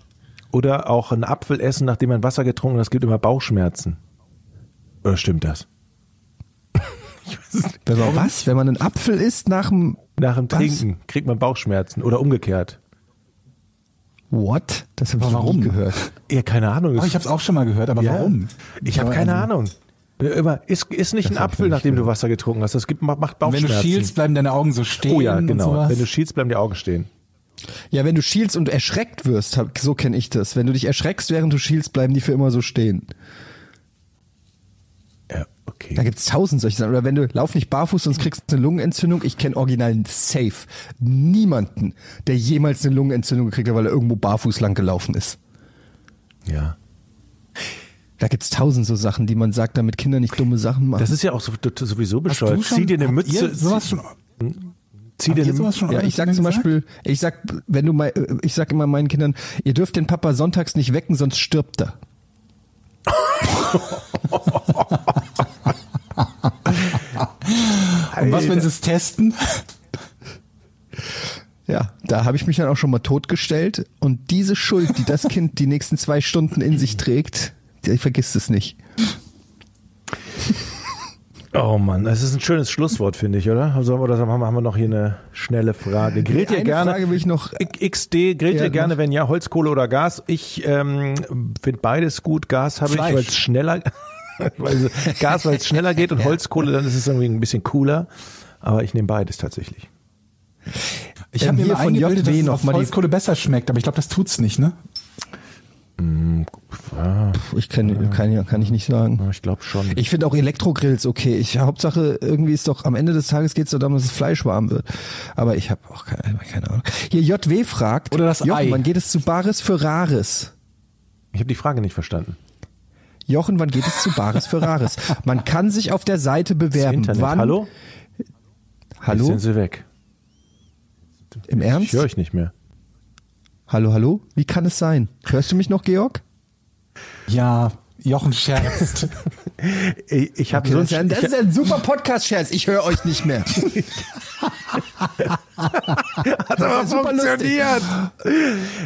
oder auch ein Apfel essen, nachdem man Wasser getrunken hat, das gibt immer Bauchschmerzen. Oder stimmt das? Wenn man was? Wenn man einen Apfel isst nach dem Nach dem Was? Trinken kriegt man Bauchschmerzen oder umgekehrt. What? Das habe ich Aber noch nie warum? gehört. Ja, keine Ahnung. Oh, ich habe es auch schon mal gehört, aber Ja. warum? Ich habe keine also, Ahnung. Immer, ist, ist nicht ein hab ich Apfel, nachdem du Wasser getrunken hast. Das gibt, macht macht Wenn Bauchschmerzen. du schielst, bleiben deine Augen so stehen oh ja, und genau. sowas. Wenn du schielst, bleiben die Augen stehen. Ja, wenn du schielst und erschreckt wirst, so kenne ich das. Wenn du dich erschreckst, während du schielst, bleiben die für immer so stehen. Okay. Da gibt's tausend solche Sachen. Oder wenn du lauf nicht barfuß, sonst kriegst du eine Lungenentzündung. Ich kenne original safe niemanden, der jemals eine Lungenentzündung gekriegt hat, weil er irgendwo barfuß lang gelaufen ist. Ja. Da gibt's tausend so Sachen, die man sagt, damit Kinder nicht dumme Sachen machen. Das ist ja auch so, sowieso bescheuert. schon- Zieh dir eine Mütze. Ihr sowas schon, zieh habt dir sowas schon ja, ich sag zum gesagt? Beispiel, ich sag, wenn du mal, ich sag immer meinen Kindern, ihr dürft den Papa sonntags nicht wecken, sonst stirbt er. Und was, wenn sie es testen? Ja, da habe ich mich dann auch schon mal totgestellt und diese Schuld, die das Kind die nächsten zwei Stunden in sich trägt, die vergisst es nicht. Oh Mann, das ist ein schönes Schlusswort, finde ich, oder? Also, oder haben wir haben wir noch hier eine schnelle Frage? Grillt ihr Eine gerne? Frage will ich noch- XD, grillt Ja, ihr gerne, noch. wenn ja, Holzkohle oder Gas? Ich ähm, finde beides gut. Gas habe ich, weil es schneller, weil Gas, weil es schneller geht und Holzkohle, dann ist es irgendwie ein bisschen cooler. Aber ich nehme beides tatsächlich. Ich Ähm, habe mir hier mal von JW noch mal die- Holzkohle besser schmeckt, aber ich glaube, das tut's nicht, ne? Ich kann, kann, kann ich nicht sagen. Ich glaube schon. Ich finde auch Elektrogrills okay. Ich Hauptsache irgendwie ist doch am Ende des Tages geht es darum, dass das Fleisch warm wird. Aber ich habe auch keine, keine Ahnung. Hier JW fragt, Oder das Jochen, Ei. wann geht es zu Bares für Rares? Ich habe die Frage nicht verstanden. Jochen, wann geht es zu Bares für Rares? Man kann sich auf der Seite bewerben. Wann? Hallo? Jetzt Hallo? sind sie weg. Im Ernst? Ich höre euch nicht mehr. Hallo, hallo? Wie kann es sein? Hörst du mich noch, Georg? Ja, Jochen scherzt. Ich, ich habe Okay, so das, ist ja, das ist ja ein super Podcast-Scherz. Ich höre euch nicht mehr. hat aber funktioniert.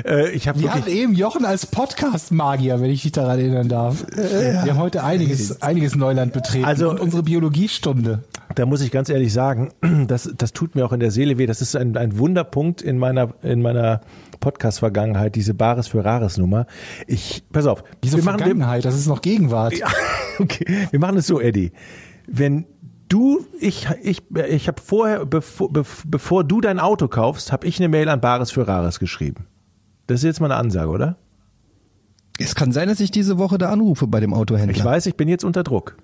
Äh, ich habe Wir hatten eben Jochen als Podcast-Magier, wenn ich dich daran erinnern darf. Wir haben heute einiges, einiges Neuland betreten. Also- und unsere Biologiestunde. Da muss ich ganz ehrlich sagen, das, das tut mir auch in der Seele weh. Das ist ein, ein Wunderpunkt in meiner, in meiner Podcast-Vergangenheit, diese Bares für Rares Nummer. Ich, pass auf. Diese wir machen, wir, Vergangenheit, das ist noch Gegenwart. ja, okay, wir machen es so, Eddie. Wenn du, ich, ich, ich habe vorher, bevor, bev- bevor du dein Auto kaufst, habe ich eine Mail an Bares für Rares geschrieben. Das ist jetzt mal eine Ansage, oder? Es kann sein, dass ich diese Woche da anrufe bei dem Autohändler. Ich weiß, ich bin jetzt unter Druck.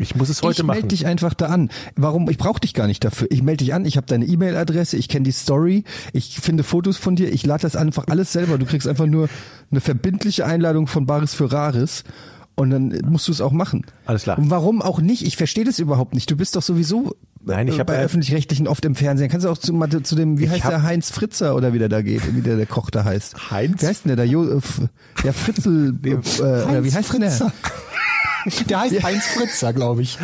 Ich muss es heute ich machen. melde dich einfach da an. Warum? Ich brauche dich gar nicht dafür. Ich melde dich an, ich habe deine E-Mail-Adresse, ich kenne die Story, ich finde Fotos von dir, ich lade das einfach alles selber. Du kriegst einfach nur eine verbindliche Einladung von Baris für Rares und dann musst du es auch machen. Alles klar. Und warum auch nicht? Ich verstehe das überhaupt nicht. Du bist doch sowieso Nein, ich äh, bei öffentlich-rechtlichen oft im Fernsehen. Kannst du auch zu, zu dem, wie Ich heißt hab- der Heinz Fritzer oder wie der da geht, wie der, der Koch da heißt? Heinz? Wie heißt denn der? Der, jo, äh, der Fritzel, äh, oder wie heißt denn der? Der heißt Heinz Fritzer, glaube ich.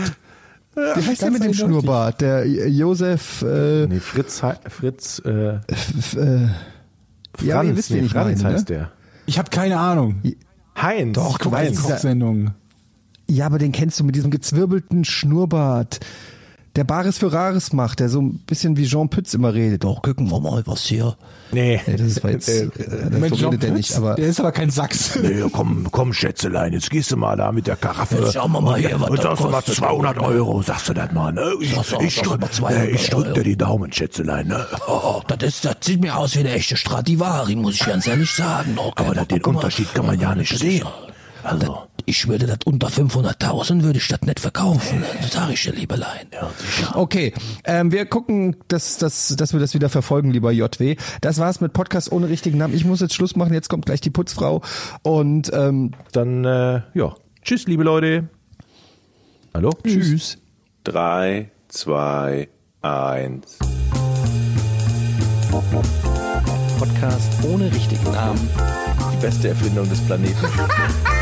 Wie heißt der mit dem. Schnurrbart? Der Josef, äh, Nee, Fritz, Fritz, äh, F- äh, ja, Franz, ihr wisst, nee, ich Franz meine, heißt ne? der. Ich habe keine Ahnung. Heinz. Doch, guck mal. Kochsendung. Ja, aber den kennst du mit diesem gezwirbelten Schnurrbart. Der Bares für Rares macht, der so ein bisschen wie Jean Pütz immer redet. Doch, gucken wir mal, was hier. Nee. Nee, das ist jetzt, äh, Mensch, so Jean redet der nicht, aber. der ist aber kein Sachs. Nee, komm, komm, Schätzelein, jetzt gehst du mal da mit der Karaffe. Jetzt schauen wir mal hier, was und das sagst du mal kostet. 200 Euro, sagst du das mal, ne? Ich, Sag, sag, ich, sag drück, mal 200 äh, ich drück dir die Daumen, Schätzelein, ne? Oh, das, ist, das sieht mir aus wie eine echte Stradivari, muss ich ganz ehrlich sagen. Okay, Aber das- den. Unterschied kann man ja nicht Das sehen. Also. Ich würde das unter 500.000 würde ich das nicht verkaufen. Das sage ich dir, Liebelein. Okay, ähm, wir gucken, dass, dass, dass wir das wieder verfolgen, lieber JW. Das war's mit Podcast ohne richtigen Namen. Ich muss jetzt Schluss machen, jetzt kommt gleich die Putzfrau. Und ähm, Dann, äh, ja. Tschüss, liebe Leute. Hallo? tschüss. Drei, zwei, eins. Podcast ohne richtigen Namen. Die beste Erfindung des Planeten.